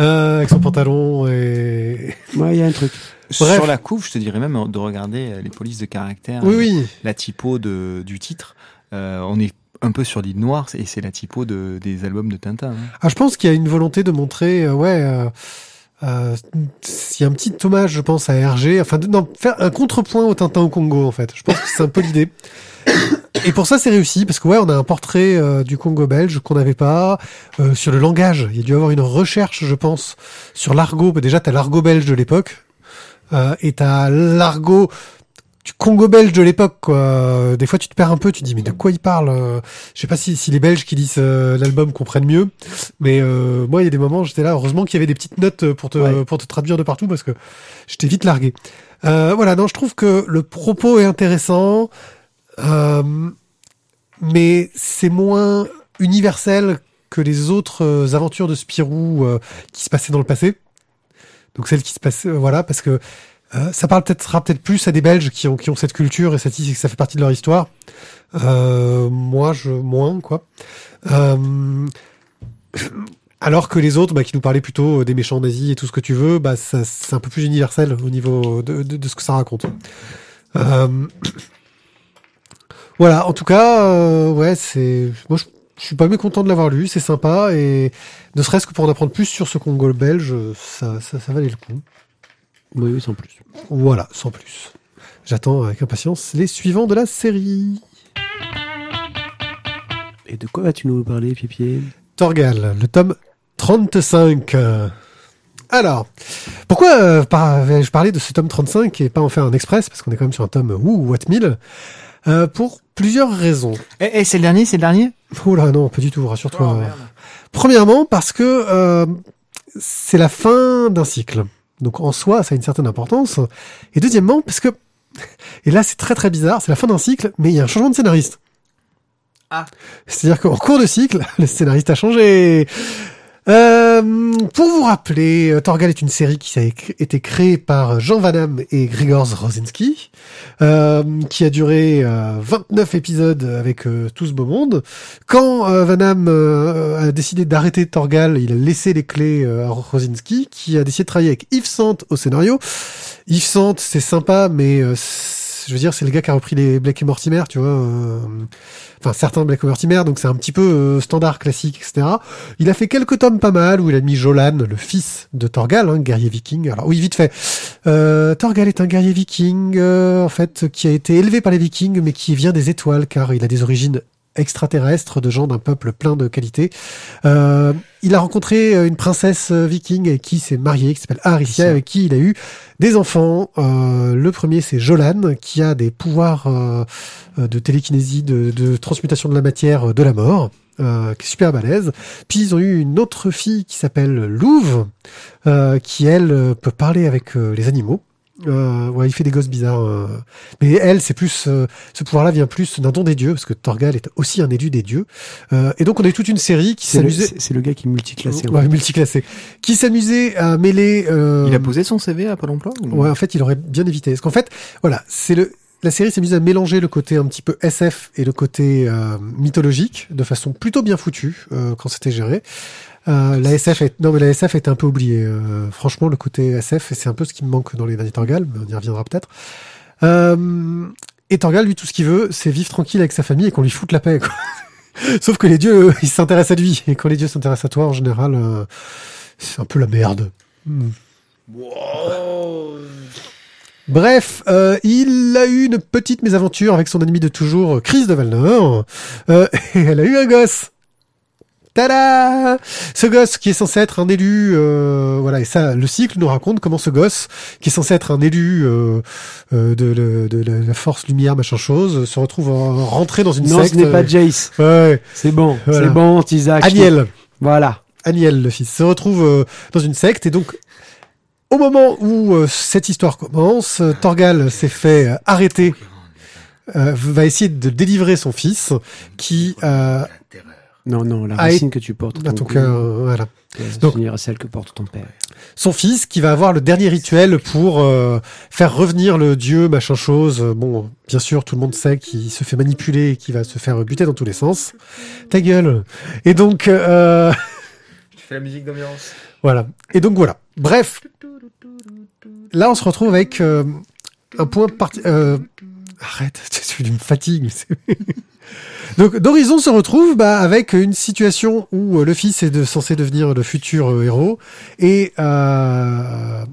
euh, avec son pantalon et Ouais, il y a un truc. Bref. Sur la couve, je te dirais même de regarder les polices de caractère, oui, oui, la typo de, du titre. Euh, on est un peu sur l'île noire et c'est la typo de, des albums de Tintin. hein. Ah, je pense qu'il y a une volonté de montrer, euh, ouais, euh, euh, il y a un petit hommage, je pense, à Hergé, enfin, de, faire un contrepoint au Tintin au Congo, en fait. Je pense que c'est un peu l'idée. Et pour ça, c'est réussi, parce que ouais, on a un portrait euh, du Congo belge qu'on n'avait pas. Euh, sur le langage, il y a dû avoir une recherche, je pense, sur l'argot. Déjà, t'as l'argot belge de l'époque, euh, et t'as l'argot du Congo belge de l'époque, quoi. Des fois, tu te perds un peu, tu te dis, mais de quoi il parle euh Je sais pas si, si les Belges qui lisent euh, l'album comprennent mieux, mais euh, moi, il y a des moments, j'étais là. Heureusement qu'il y avait des petites notes pour te, Ouais. pour te traduire de partout, parce que j'étais vite largué. Euh, voilà, non, je trouve que le propos est intéressant, euh, mais c'est moins universel que les autres euh, aventures de Spirou euh, qui se passaient dans le passé. Donc celle qui se passait, euh, voilà, parce que Euh, ça parle peut-être sera peut-être plus à des Belges qui ont qui ont cette culture et cette que ça fait partie de leur histoire. Euh, moi, je moins quoi. Euh, alors que les autres, bah, qui nous parlaient plutôt des méchants nazis et tout ce que tu veux, bah, c'est un peu plus universel au niveau de, de, de ce que ça raconte. Euh, voilà, en tout cas, euh, ouais, c'est moi je, je suis pas mécontent de l'avoir lu, c'est sympa et ne serait-ce que pour en apprendre plus sur ce Congo belge, ça, ça, ça valait le coup. Oui, oui, sans plus. Voilà, sans plus. J'attends avec impatience les suivants de la série. Et de quoi vas-tu nous parler, Pipier Torgal, le tome 35. Alors, pourquoi euh, par- je parlais de ce tome 35 et pas en faire un express, parce qu'on est quand même sur un tome ouh, what 1000 euh, Pour plusieurs raisons. Eh, eh, c'est le dernier, c'est le dernier? Oh là non, pas du tout, rassure-toi. Oh. Premièrement, parce que euh, c'est la fin d'un cycle. Donc en soi, ça a une certaine importance. Et deuxièmement, parce que, et là c'est très très bizarre, c'est la fin d'un cycle, mais il y a un changement de scénariste. Ah. C'est-à-dire qu'en cours de cycle, le scénariste a changé. Euh, pour vous rappeler, euh, Torgal est une série qui a été créée par Jean Van Damme et Grigor Rosinski, euh, qui a duré euh, 29 épisodes avec euh, tout ce beau monde. Quand euh, Van Damme euh, a décidé d'arrêter Torgal, il a laissé les clés euh, à Rosinski, qui a décidé de travailler avec Yves Sant au scénario. Yves Sant, c'est sympa, mais euh, je veux dire, c'est le gars qui a repris les Blake et Mortimer, tu vois. euh, Enfin, certains Blake et Mortimer, donc c'est un petit peu euh, standard, classique, etc. Il a fait quelques tomes pas mal, où il a mis Jolan, le fils de Torgal, hein, guerrier viking. Alors oui, vite fait. Euh, Torgal est un guerrier viking, euh, en fait, qui a été élevé par les vikings, mais qui vient des étoiles, car il a des origines extraterrestres, de gens d'un peuple plein de qualités. Euh, il a rencontré euh, une princesse euh, viking avec qui s'est marié, qui s'appelle Aricia, avec qui il a eu des enfants. Euh, le premier, c'est Jolan, qui a des pouvoirs euh, de télékinésie, de, de transmutation de la matière, de la mort. Euh, qui est super balèze. Puis ils ont eu une autre fille qui s'appelle Louve, qui elle peut parler avec les animaux. Euh, ouais, il fait des gosses bizarres. euh. Mais elle, c'est plus euh, ce pouvoir-là vient plus d'un don des dieux, parce que Torgal est aussi un élu des dieux. Euh, et donc on a eu toute une série qui s'amusait, c'est- le gars qui est multiclassé. ouais, multiclassé, qui s'amusait à mêler. euh, Il a posé son CV à Pôle emploi ou- Ouais, en fait, il aurait bien évité. Parce qu'en fait, voilà, c'est le la série s'est mise à mélanger le côté un petit peu SF et le côté euh, mythologique de façon plutôt bien foutue euh, quand c'était géré. Euh, la SF est non mais la SF est un peu oubliée. Euh, franchement, le côté SF, c'est un peu ce qui me manque dans les derniers Torgal, mais on y reviendra peut-être. Euh, et Torgal, lui, tout ce qu'il veut, c'est vivre tranquille avec sa famille et qu'on lui foute la paix. Quoi. Sauf que les dieux, eux, ils s'intéressent à lui. Et quand les dieux s'intéressent à toi, en général, euh, c'est un peu la merde. Hmm. Bref, euh, il a eu une petite mésaventure avec son ennemi de toujours, Chris de Valnor. Euh, et elle a eu un gosse. Tada Ce gosse qui est censé être un élu, euh, voilà, et ça, le cycle nous raconte comment ce gosse, qui est censé être un élu euh, euh, de, de la- la force lumière, machin chose, se retrouve en- rentré dans une Non, secte. ce n'est pas Jace. Ouais, C'est bon. Voilà. C'est bon, Isaac. Aniel. Voilà. Aniel, le fils, se retrouve euh, dans une secte et donc au moment où euh, cette histoire commence, euh, Torgal s'est fait euh, arrêter, euh, va essayer de délivrer son fils qui euh, Non, non, la Ah, racine que tu portes. a ton cœur, euh, voilà. Donc- Donc, celle que porte ton père. Son fils qui va avoir le dernier rituel pour euh, faire revenir le dieu machin chose. Euh, Bon, bien sûr, tout le monde sait qu'il se fait manipuler et qu'il va se faire buter dans tous les sens. Ta gueule. Et donc euh, Tu fais la musique d'ambiance. Voilà. Et donc voilà. Bref. Là, on se retrouve avec euh, un point parti. Euh... Arrête, tu me fatigues. Donc d'Horizon se retrouve bah, avec une situation où euh, le fils est censé devenir le futur euh, héros et euh...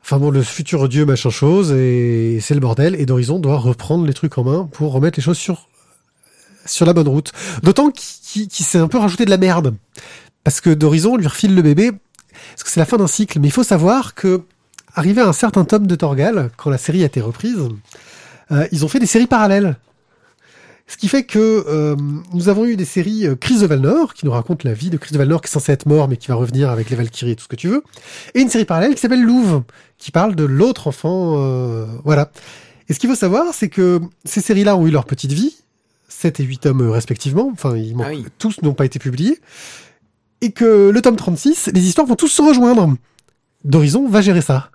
enfin bon le futur dieu machin chose et c'est le bordel et d'Horizon doit reprendre les trucs en main pour remettre les choses sur sur la bonne route. D'autant qu'il s'est un peu rajouté de la merde parce que d'Horizon lui refile le bébé, parce que c'est la fin d'un cycle. Mais il faut savoir que, arrivé à un certain tome de Torgal, quand la série a été reprise, ils ont fait des séries parallèles. Ce qui fait que euh, nous avons eu des séries euh, Chris de Valnor, qui nous raconte la vie de Chris de Valnor, qui est censé être mort, mais qui va revenir avec les Valkyries et tout ce que tu veux, et une série parallèle qui s'appelle Louve, qui parle de l'autre enfant. euh, voilà. Et ce qu'il faut savoir, c'est que ces séries-là ont eu leur petite vie, 7 et 8 tomes euh, respectivement, enfin, ils manquent- Ah oui. tous n'ont pas été publiés, et que le tome 36, les histoires vont tous se rejoindre. D'Horizon va gérer ça.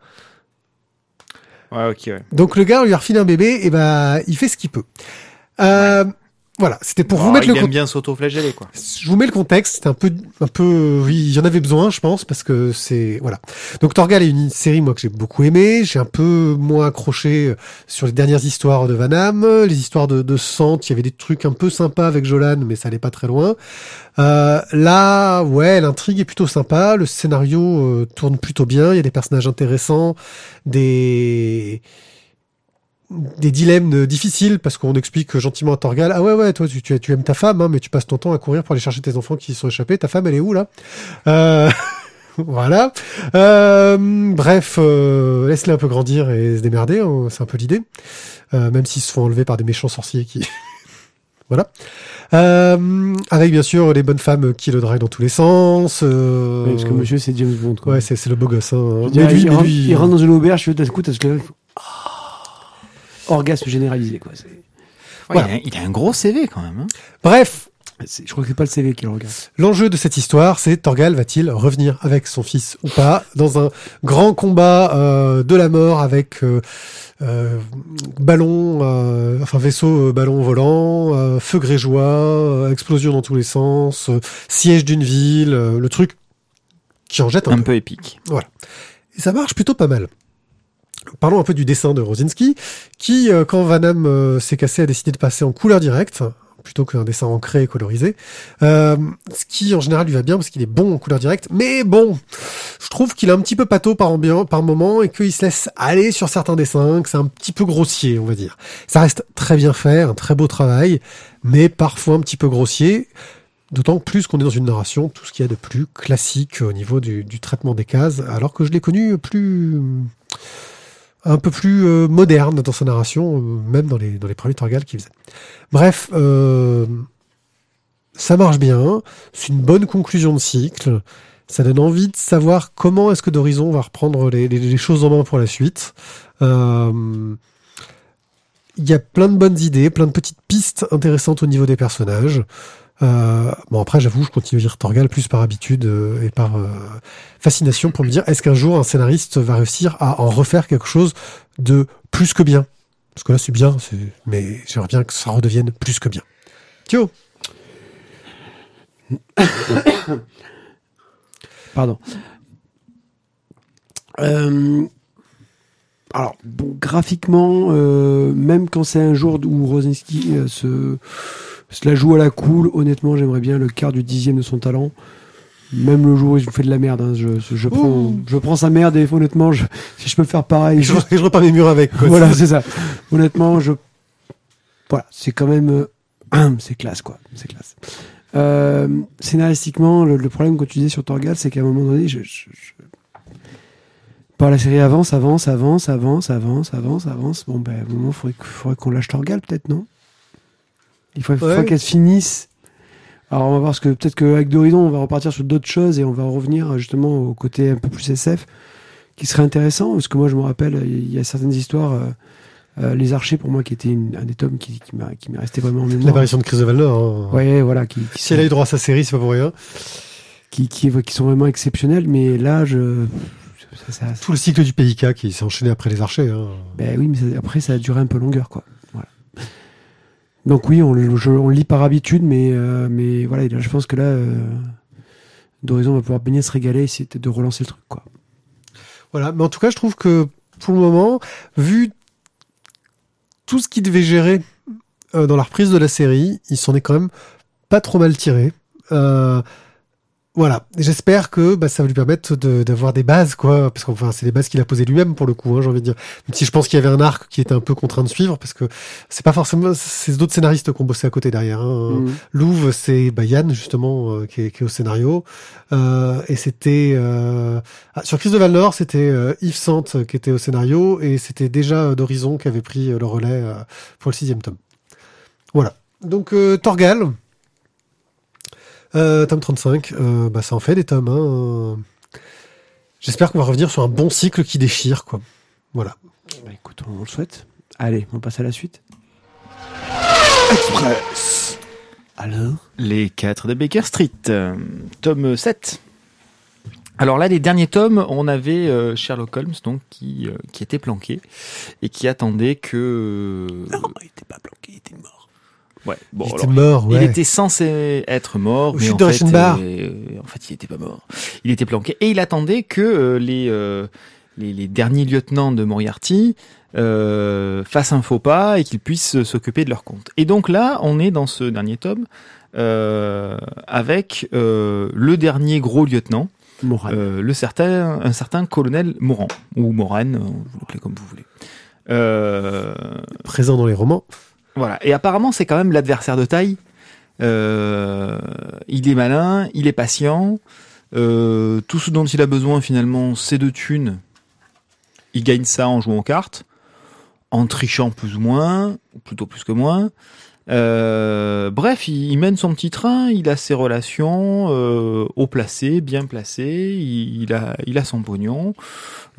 Ouais, ok, ouais. Donc le gars, lui a refilé un bébé, et bah, il fait ce qu'il peut. Euh, Voilà, c'était pour Oh, vous mettre il le aime contexte. bien s'auto-flageller, quoi. Je vous mets le contexte, c'est un peu, un peu, oui, il y en avait besoin, je pense, parce que c'est, voilà. Donc Torgal est une série, moi, que j'ai beaucoup aimé. J'ai un peu moins accroché euh, sur les dernières histoires de Van Damme, les histoires de, de Sant. Il y avait des trucs un peu sympas avec Jolan, mais ça allait pas très loin. Euh, là, ouais, l'intrigue est plutôt sympa. Le scénario euh, tourne plutôt bien. Il y a des personnages intéressants, des des dilemmes euh, difficiles parce qu'on explique gentiment à Torgal ah ouais ouais toi tu, tu, tu aimes ta femme hein, mais tu passes ton temps à courir pour aller chercher tes enfants qui sont échappés ta femme elle est où là? Euh... voilà euh, bref euh, laisse-les un peu grandir et se démerder hein, c'est un peu l'idée euh, même s'ils se font enlever par des méchants sorciers qui voilà euh, avec bien sûr les bonnes femmes qui le draguent dans tous les sens. Oui, parce que monsieur, c'est James Bond. Quoi. ouais c'est c'est le beau gosse hein. Mais lui il, mais rentre, lui il rentre dans une auberge, d'un coup, t'as ce que orgasme généralisé quoi. Ouais, Voilà. il, a, il a un gros CV, quand même. hein. bref Je crois que c'est pas le CV qui le regarde. L'enjeu de cette histoire, c'est Torgal va-t-il revenir avec son fils ou pas dans un grand combat euh, de la mort avec euh, euh, ballon, euh, enfin vaisseau, euh, ballon volant, euh, feu grégeois, euh, explosion dans tous les sens, euh, siège d'une ville, euh, le truc qui en jette un, Un peu. peu épique. Et ça marche plutôt pas mal. Parlons un peu du dessin de Rosinski, qui, euh, quand Van Damme euh, s'est cassé, a décidé de passer en couleur directe, plutôt qu'un dessin ancré et colorisé. Euh, ce qui, en général, lui va bien, parce qu'il est bon en couleur directe. Mais bon, je trouve qu'il est un petit peu pâteau par, par moment, et qu'il se laisse aller sur certains dessins, que c'est un petit peu grossier, on va dire. Ça reste très bien fait, un très beau travail, mais parfois un petit peu grossier. D'autant plus qu'on est dans une narration, tout ce qu'il y a de plus classique au niveau du traitement des cases, alors que je l'ai connu plus un peu plus euh, moderne dans sa narration, euh, même dans les, dans les premiers Torgal qu'il faisait. Bref, euh, ça marche bien, c'est une bonne conclusion de cycle, ça donne envie de savoir comment est-ce que d'Horizon va reprendre les, choses en main pour la suite. Il y a plein de bonnes idées, plein de petites pistes intéressantes au niveau des personnages. Euh, bon après j'avoue je continue à lire Torgal plus par habitude euh, et par euh, fascination pour me dire est-ce qu'un jour un scénariste va réussir à en refaire quelque chose de plus que bien? Parce que là c'est bien mais j'aimerais bien que ça redevienne plus que bien. Thio? Pardon. Alors, bon, graphiquement, même quand c'est un jour où Rosinski se, se la joue à la cool, honnêtement, j'aimerais bien le quart du dixième de son talent. Même le jour où il fait de la merde, hein, je, je, prends, Ouh. je prends sa merde et honnêtement, je, si je peux faire pareil, je, je repeins mes murs avec quoi. voilà, c'est ça. Honnêtement, je. Voilà, c'est quand même. euh, c'est classe, quoi. C'est classe. Euh, scénaristiquement, le, le problème que tu disais sur Torgal, c'est qu'à un moment donné, je. je, je- Bon, la série avance, avance, avance, avance, avance, avance, avance. Bon, ben, à un moment, il faudrait, faudrait qu'on lâche Torgal, peut-être, non? Il faudrait Ouais. qu'elle se finisse. Alors, on va voir ce que peut-être qu'avec d'Horizon, on va repartir sur d'autres choses et on va revenir justement au côté un peu plus SF qui serait intéressant parce que moi, je me rappelle, il y a certaines histoires. euh, euh, les archers pour moi qui était une- un des tomes qui, qui m'a qui m'est resté vraiment en mémoire. l'apparition de Chris de Valnor hein. Ouais, voilà, qui, qui, si sont, elle a eu droit à sa série c'est pas pour rien qui, qui, qui sont vraiment exceptionnels, mais là, je. Ça, ça- tout le cycle du PIK qui s'est enchaîné après les archers hein. ben oui, mais après, ça a duré un peu longueur, quoi. Donc oui, on, le- lit par habitude, mais, euh, mais voilà, là, je pense que là, euh, va pouvoir bien se régaler, peut-être de relancer le truc, quoi. Voilà, mais en tout cas, je trouve que pour le moment, vu tout ce qu'il devait gérer euh, dans la reprise de la série, il s'en est quand même pas trop mal tiré. Euh, voilà, j'espère que bah, ça va lui permettre de- d'avoir des bases, quoi, parce qu'enfin, c'est les bases qu'il a posées lui-même pour le coup, hein, j'ai envie de dire. Même si je pense qu'il y avait un arc qui était un peu contraint de suivre, parce que c'est pas forcément, c'est d'autres scénaristes qui ont bossé à côté derrière. Hein. Mhm. Louvre, c'est bah, Yann justement euh, qui, est, qui est au scénario, Euh, et c'était euh, ah, sur Chris de Valnor, c'était euh, Yves Sante qui était au scénario, et c'était déjà d'Horizon qui avait pris le relais pour le sixième tome. Voilà. Donc euh, Torgal, euh, tome 35, euh, bah ça en fait des tomes. Hein. J'espère qu'on va revenir sur un bon cycle qui déchire, quoi. Voilà. Bah, écoute, on le souhaite. Allez, on passe à la suite. Express. Alors? Les 4 de Baker Street, euh, tome 7. Alors là, les derniers tomes, on avait euh, Sherlock Holmes donc qui, euh, qui était planqué et qui attendait que. Non, il était pas planqué, il était mort. Ouais. Bon, il alors, était mort, ouais. Il était censé être mort, Au mais en fait, euh, en fait, il était pas mort. Il était planqué et il attendait que euh, les, euh, les les derniers lieutenants de Moriarty euh, fassent un faux pas et qu'ils puissent s'occuper de leur compte. Et donc là, on est dans ce dernier tome euh, avec euh, le dernier gros lieutenant, euh, le certain, un certain colonel Morand ou Morane, euh, vous l'appelez comme vous voulez. Euh, Présent dans les romans. Voilà. Et apparemment, c'est quand même l'adversaire de taille. Euh, il est malin, il est patient. Euh, tout ce dont il a besoin, finalement, c'est de thunes. Il gagne ça en jouant aux cartes, en trichant plus ou moins, plutôt plus que moins. Euh, bref, il, il mène son petit train, il a ses relations euh, haut placées, bien placées, il, il a, il a son pognon,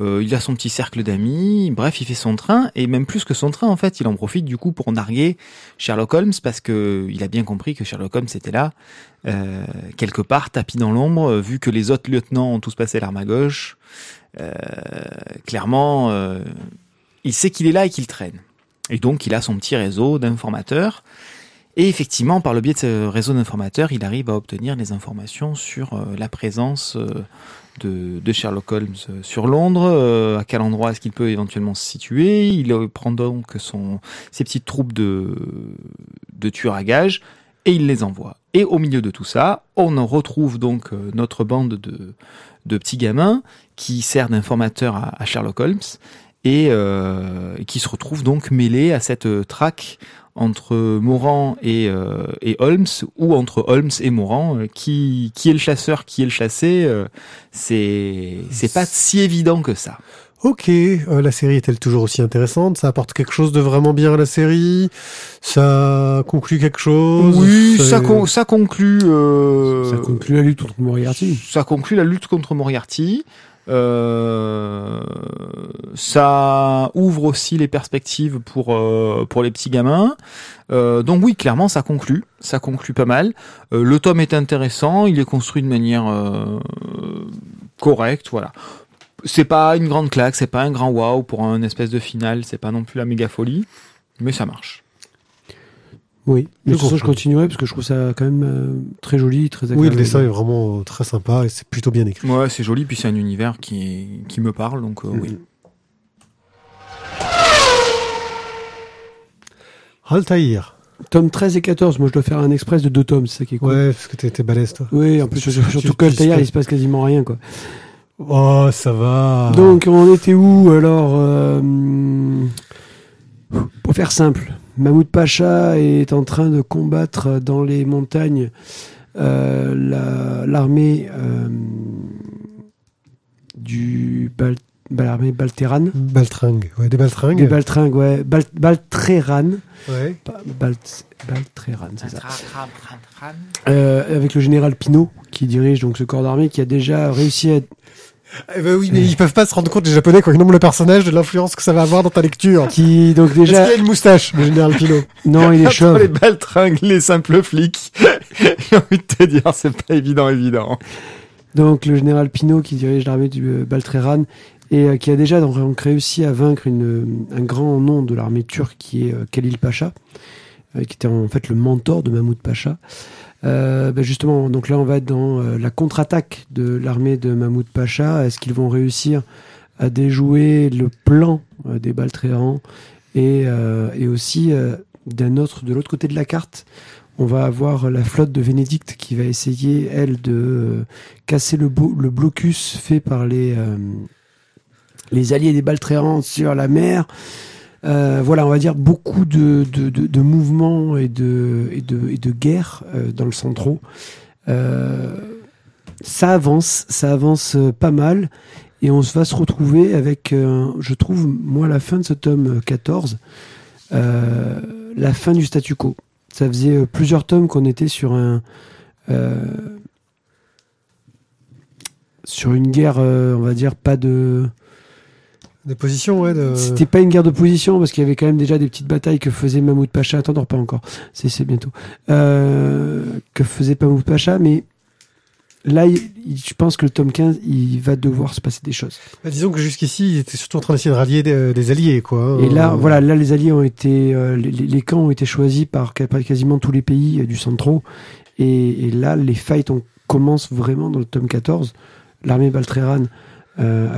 euh, il a son petit cercle d'amis, bref, il fait son train, et même plus que son train, en fait, il en profite du coup pour narguer Sherlock Holmes, parce que il a bien compris que Sherlock Holmes était là, euh, quelque part, tapis dans l'ombre, vu que les autres lieutenants ont tous passé l'arme à gauche, euh, clairement, il sait qu'il est là et qu'il traîne. Et donc, il a son petit réseau d'informateurs. Et effectivement, par le biais de ce réseau d'informateurs, il arrive à obtenir des informations sur euh, la présence euh, de, Sherlock Holmes euh, sur Londres, à quel endroit est-ce qu'il peut éventuellement se situer. Il prend donc ses petites troupes de, tueurs à gages et il les envoie. Et au milieu de tout ça, on en retrouve donc notre bande de, petits gamins qui sert d'informateurs à, à Sherlock Holmes et euh, qui se retrouvent donc mêlés à cette euh, traque entre Morand et, euh, et Holmes ou entre Holmes et Morand euh, qui qui est le chasseur qui est le chassé euh, c'est c'est pas si évident que ça. Ok, euh, la série est-elle toujours aussi intéressante? Ça apporte quelque chose de vraiment bien à la série? Ça conclut quelque chose? Oui ça con- ça conclut euh, Ça conclut la lutte contre Moriarty. ça conclut la lutte contre Moriarty euh, ça ouvre aussi les perspectives pour euh, pour les petits gamins. Euh, donc oui, clairement, ça conclut, ça conclut pas mal. Euh, le tome est intéressant, il est construit de manière euh, correcte, voilà. C'est pas une grande claque, c'est pas un grand wow pour un espèce de finale, c'est pas non plus la méga folie, mais ça marche. Oui, mais de Je toute façon, je continuerai parce que je trouve ça quand même euh, très joli, très agréable. Oui, le dessin est vraiment euh, très sympa et c'est plutôt bien écrit. Ouais, c'est joli, puis c'est un univers qui qui me parle, donc euh, oui. Mhm. Altaïr. Tome 13 et 14, moi je dois faire un express de deux tomes, c'est ça qui est cool. Ouais, parce que t'es balèze, toi. Oui, en plus, Tu- surtout tu- surtout tu- que tu- Altaïr, tu- il se passe quasiment rien, quoi. Oh, ça va. Donc, on était où alors euh, Pour faire simple, Mahmoud Pacha est en train de combattre dans les montagnes euh, la- l'armée euh, du Bal- bah, l'armée Balteran. Baltringue. Ouais, des Des baltringues. Baltringues, ouais. Bal- Baltreran. Ouais. Pas- Balt- Baltreran, c'est ça. Euh, avec le général Pinault qui dirige donc ce corps d'armée qui a déjà réussi à Eh ben oui, mais ils peuvent pas se rendre compte, les Japonais, quand ils nomment le personnage, de l'influence que ça va avoir dans ta lecture. qui donc Est-ce déjà qu'il a une moustache, le général Pino non il est chauve les baltringues, les simples flics. J'ai envie de te dire, c'est pas évident, évident. donc le général Pinault qui dirige l'armée du euh, Baltreran et euh, qui a déjà donc réussi à vaincre une, euh, un grand nom de l'armée turque qui est euh, Khalil Pacha qui était en fait le mentor de Mahmoud Pacha Euh, ben justement donc là on va être dans euh, la contre-attaque de l'armée de Mahmoud Pacha. Est-ce qu'ils vont réussir à déjouer le plan euh, des Baltrérans et, euh, et aussi d'un autre de l'autre côté de la carte on va avoir la flotte de Vénédicte qui va essayer elle de casser le, bo- le blocus fait par les les alliés des Baltrérans sur la mer Euh, voilà, on va dire beaucoup de, mouvements et de, et de, et de guerre euh, dans le centro. Euh, ça avance, ça avance pas mal. Et on va se retrouver avec, je trouve, moi, la fin de ce tome 14, euh, la fin du statu quo. Ça faisait plusieurs tomes qu'on était sur un. sur une guerre, on va dire, pas de. Des positions, ouais. De... C'était pas une guerre de position parce qu'il y avait quand même déjà des petites batailles que faisait Mahmoud Pacha. Attends, dors pas encore. C'est c'est bientôt. Euh, que faisait Mahmoud Pacha, mais là, il- il- je pense que le tome 15, il va devoir se passer des choses. Bah, disons que jusqu'ici, il était surtout en train d'essayer de rallier des, des alliés, quoi. Et là, Euh, voilà, là, les alliés ont été, euh, les, les camps ont été choisis par quasiment tous les pays euh, du centro. Et, et là, les fights on commence vraiment dans le tome 14. L'armée Baltreran euh,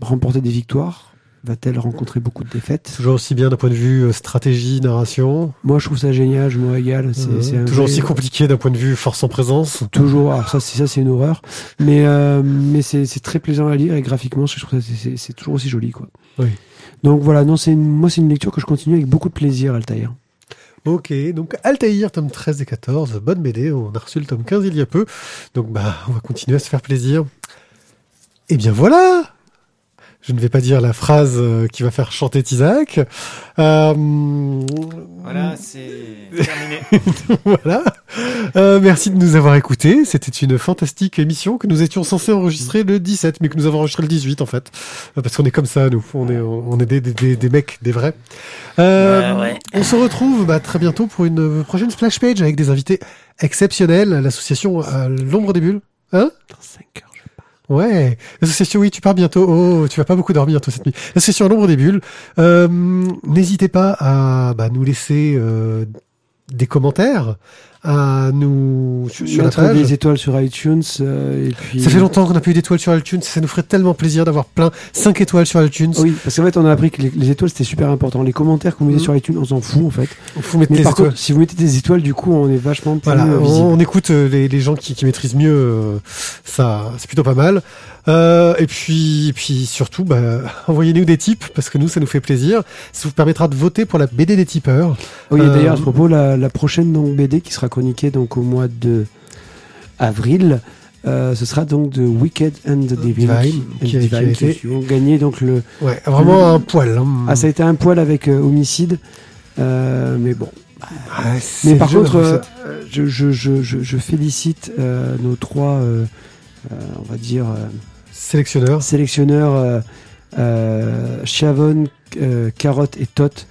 a remporté des victoires. Va-t-elle rencontrer beaucoup de défaites? Toujours aussi bien d'un point de vue euh, stratégie, narration. Moi, je trouve ça génial. Je me régale. C'est un toujours vrai- aussi compliqué d'un point de vue force en présence. Toujours, alors ça, c'est ça, c'est une horreur. Mais euh, mais c'est très plaisant à lire et graphiquement, je trouve ça c'est- toujours aussi joli, quoi. Oui. Donc voilà, non, c'est une- moi c'est une lecture que je continue avec beaucoup de plaisir, Altaïr. Ok, donc Altaïr, tome 13 et 14, bonne BD, on a reçu le tome 15 il y a peu, donc bah on va continuer à se faire plaisir. Et bien voilà Je ne vais pas dire la phrase euh, qui va faire chanter Isaac. Euh, Voilà, c'est terminé. voilà. Euh, merci de nous avoir écoutés. C'était une fantastique émission que nous étions censés enregistrer le 17, mais que nous avons enregistré le 18 en fait, Euh, parce qu'on est comme ça nous. On est on est des des, des, des mecs, des vrais. Euh, Ouais, ouais. On se retrouve bah, très bientôt pour une prochaine splash page avec des invités exceptionnels. L'association l'ombre des bulles. Hein? Dans 5 heures. Ouais, l'association, oui, tu pars bientôt. Oh, tu vas pas beaucoup dormir toi cette nuit. L'association à l'ombre des bulles. Euh, N'hésitez pas à bah, nous laisser euh, des commentaires, à nous sur, sur la page. des étoiles sur iTunes euh, et puis. Ça fait longtemps qu'on n'a plus eu d'étoiles sur iTunes. Ça nous ferait tellement plaisir d'avoir plein 5 étoiles sur iTunes. Oui, parce qu'en fait, on a appris que les, les étoiles c'était super important. Les commentaires vous mettez Mhm. sur iTunes, on s'en fout en fait. Mettre Mais par étoiles. contre, si vous mettez des étoiles, du coup, on est vachement plus Voilà, euh, on, visible. on écoute euh, les, les gens qui, qui maîtrisent mieux euh, ça, c'est plutôt pas mal. Euh, et puis, et puis surtout, bah, envoyez-nous des tips parce que nous, ça nous fait plaisir. Ça vous permettra de voter pour la BD des tipeurs. Oui, et Euh, d'ailleurs, à ce propos, la, la prochaine donc, BD qui sera chroniquée donc, au mois de avril, euh, ce sera donc de Wicked and the Divine, Divine, qui a- Divine, qui qui ont gagné donc le. Ouais, vraiment un poil. Hein. Ah, ça a été un poil avec euh, homicide, euh, mais bon. Ah, Mais par jeu, contre, euh, euh, je, je, je, je, félicite euh, nos trois, euh, euh, on va dire, euh, sélectionneur. sélectionneurs euh, euh, Chavon, euh, Carotte et Tot,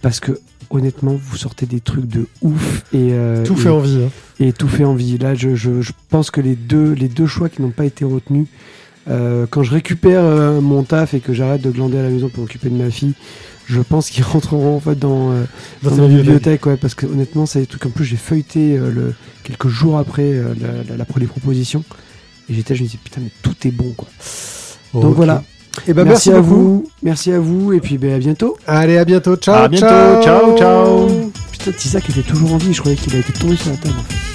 parce que honnêtement, vous sortez des trucs de ouf et euh, Tout et- fait envie. Hein. et tout fait envie. Là, je, je, je pense que les deux, les deux choix qui n'ont pas été retenus, euh, quand je récupère euh, mon taf et que j'arrête de glander à la maison pour m'occuper de ma fille, je pense qu'ils rentreront en fait dans, euh, Dans dans ma bibliothèque. ouais, parce que honnêtement, c'est des trucs. En plus, j'ai feuilleté euh, le, quelques jours après euh, la, la, la- les propositions. Et j'étais, je me disais, putain, mais tout est bon, quoi. Donc voilà. Et ben merci, merci, à vous. Merci à vous. Et puis, ben, à bientôt. Allez, à bientôt. Ciao, À bientôt. ciao. Ciao, ciao. Putain, Tisa qui était toujours en vie. Je croyais qu'il a été tombé sur la table, en fait.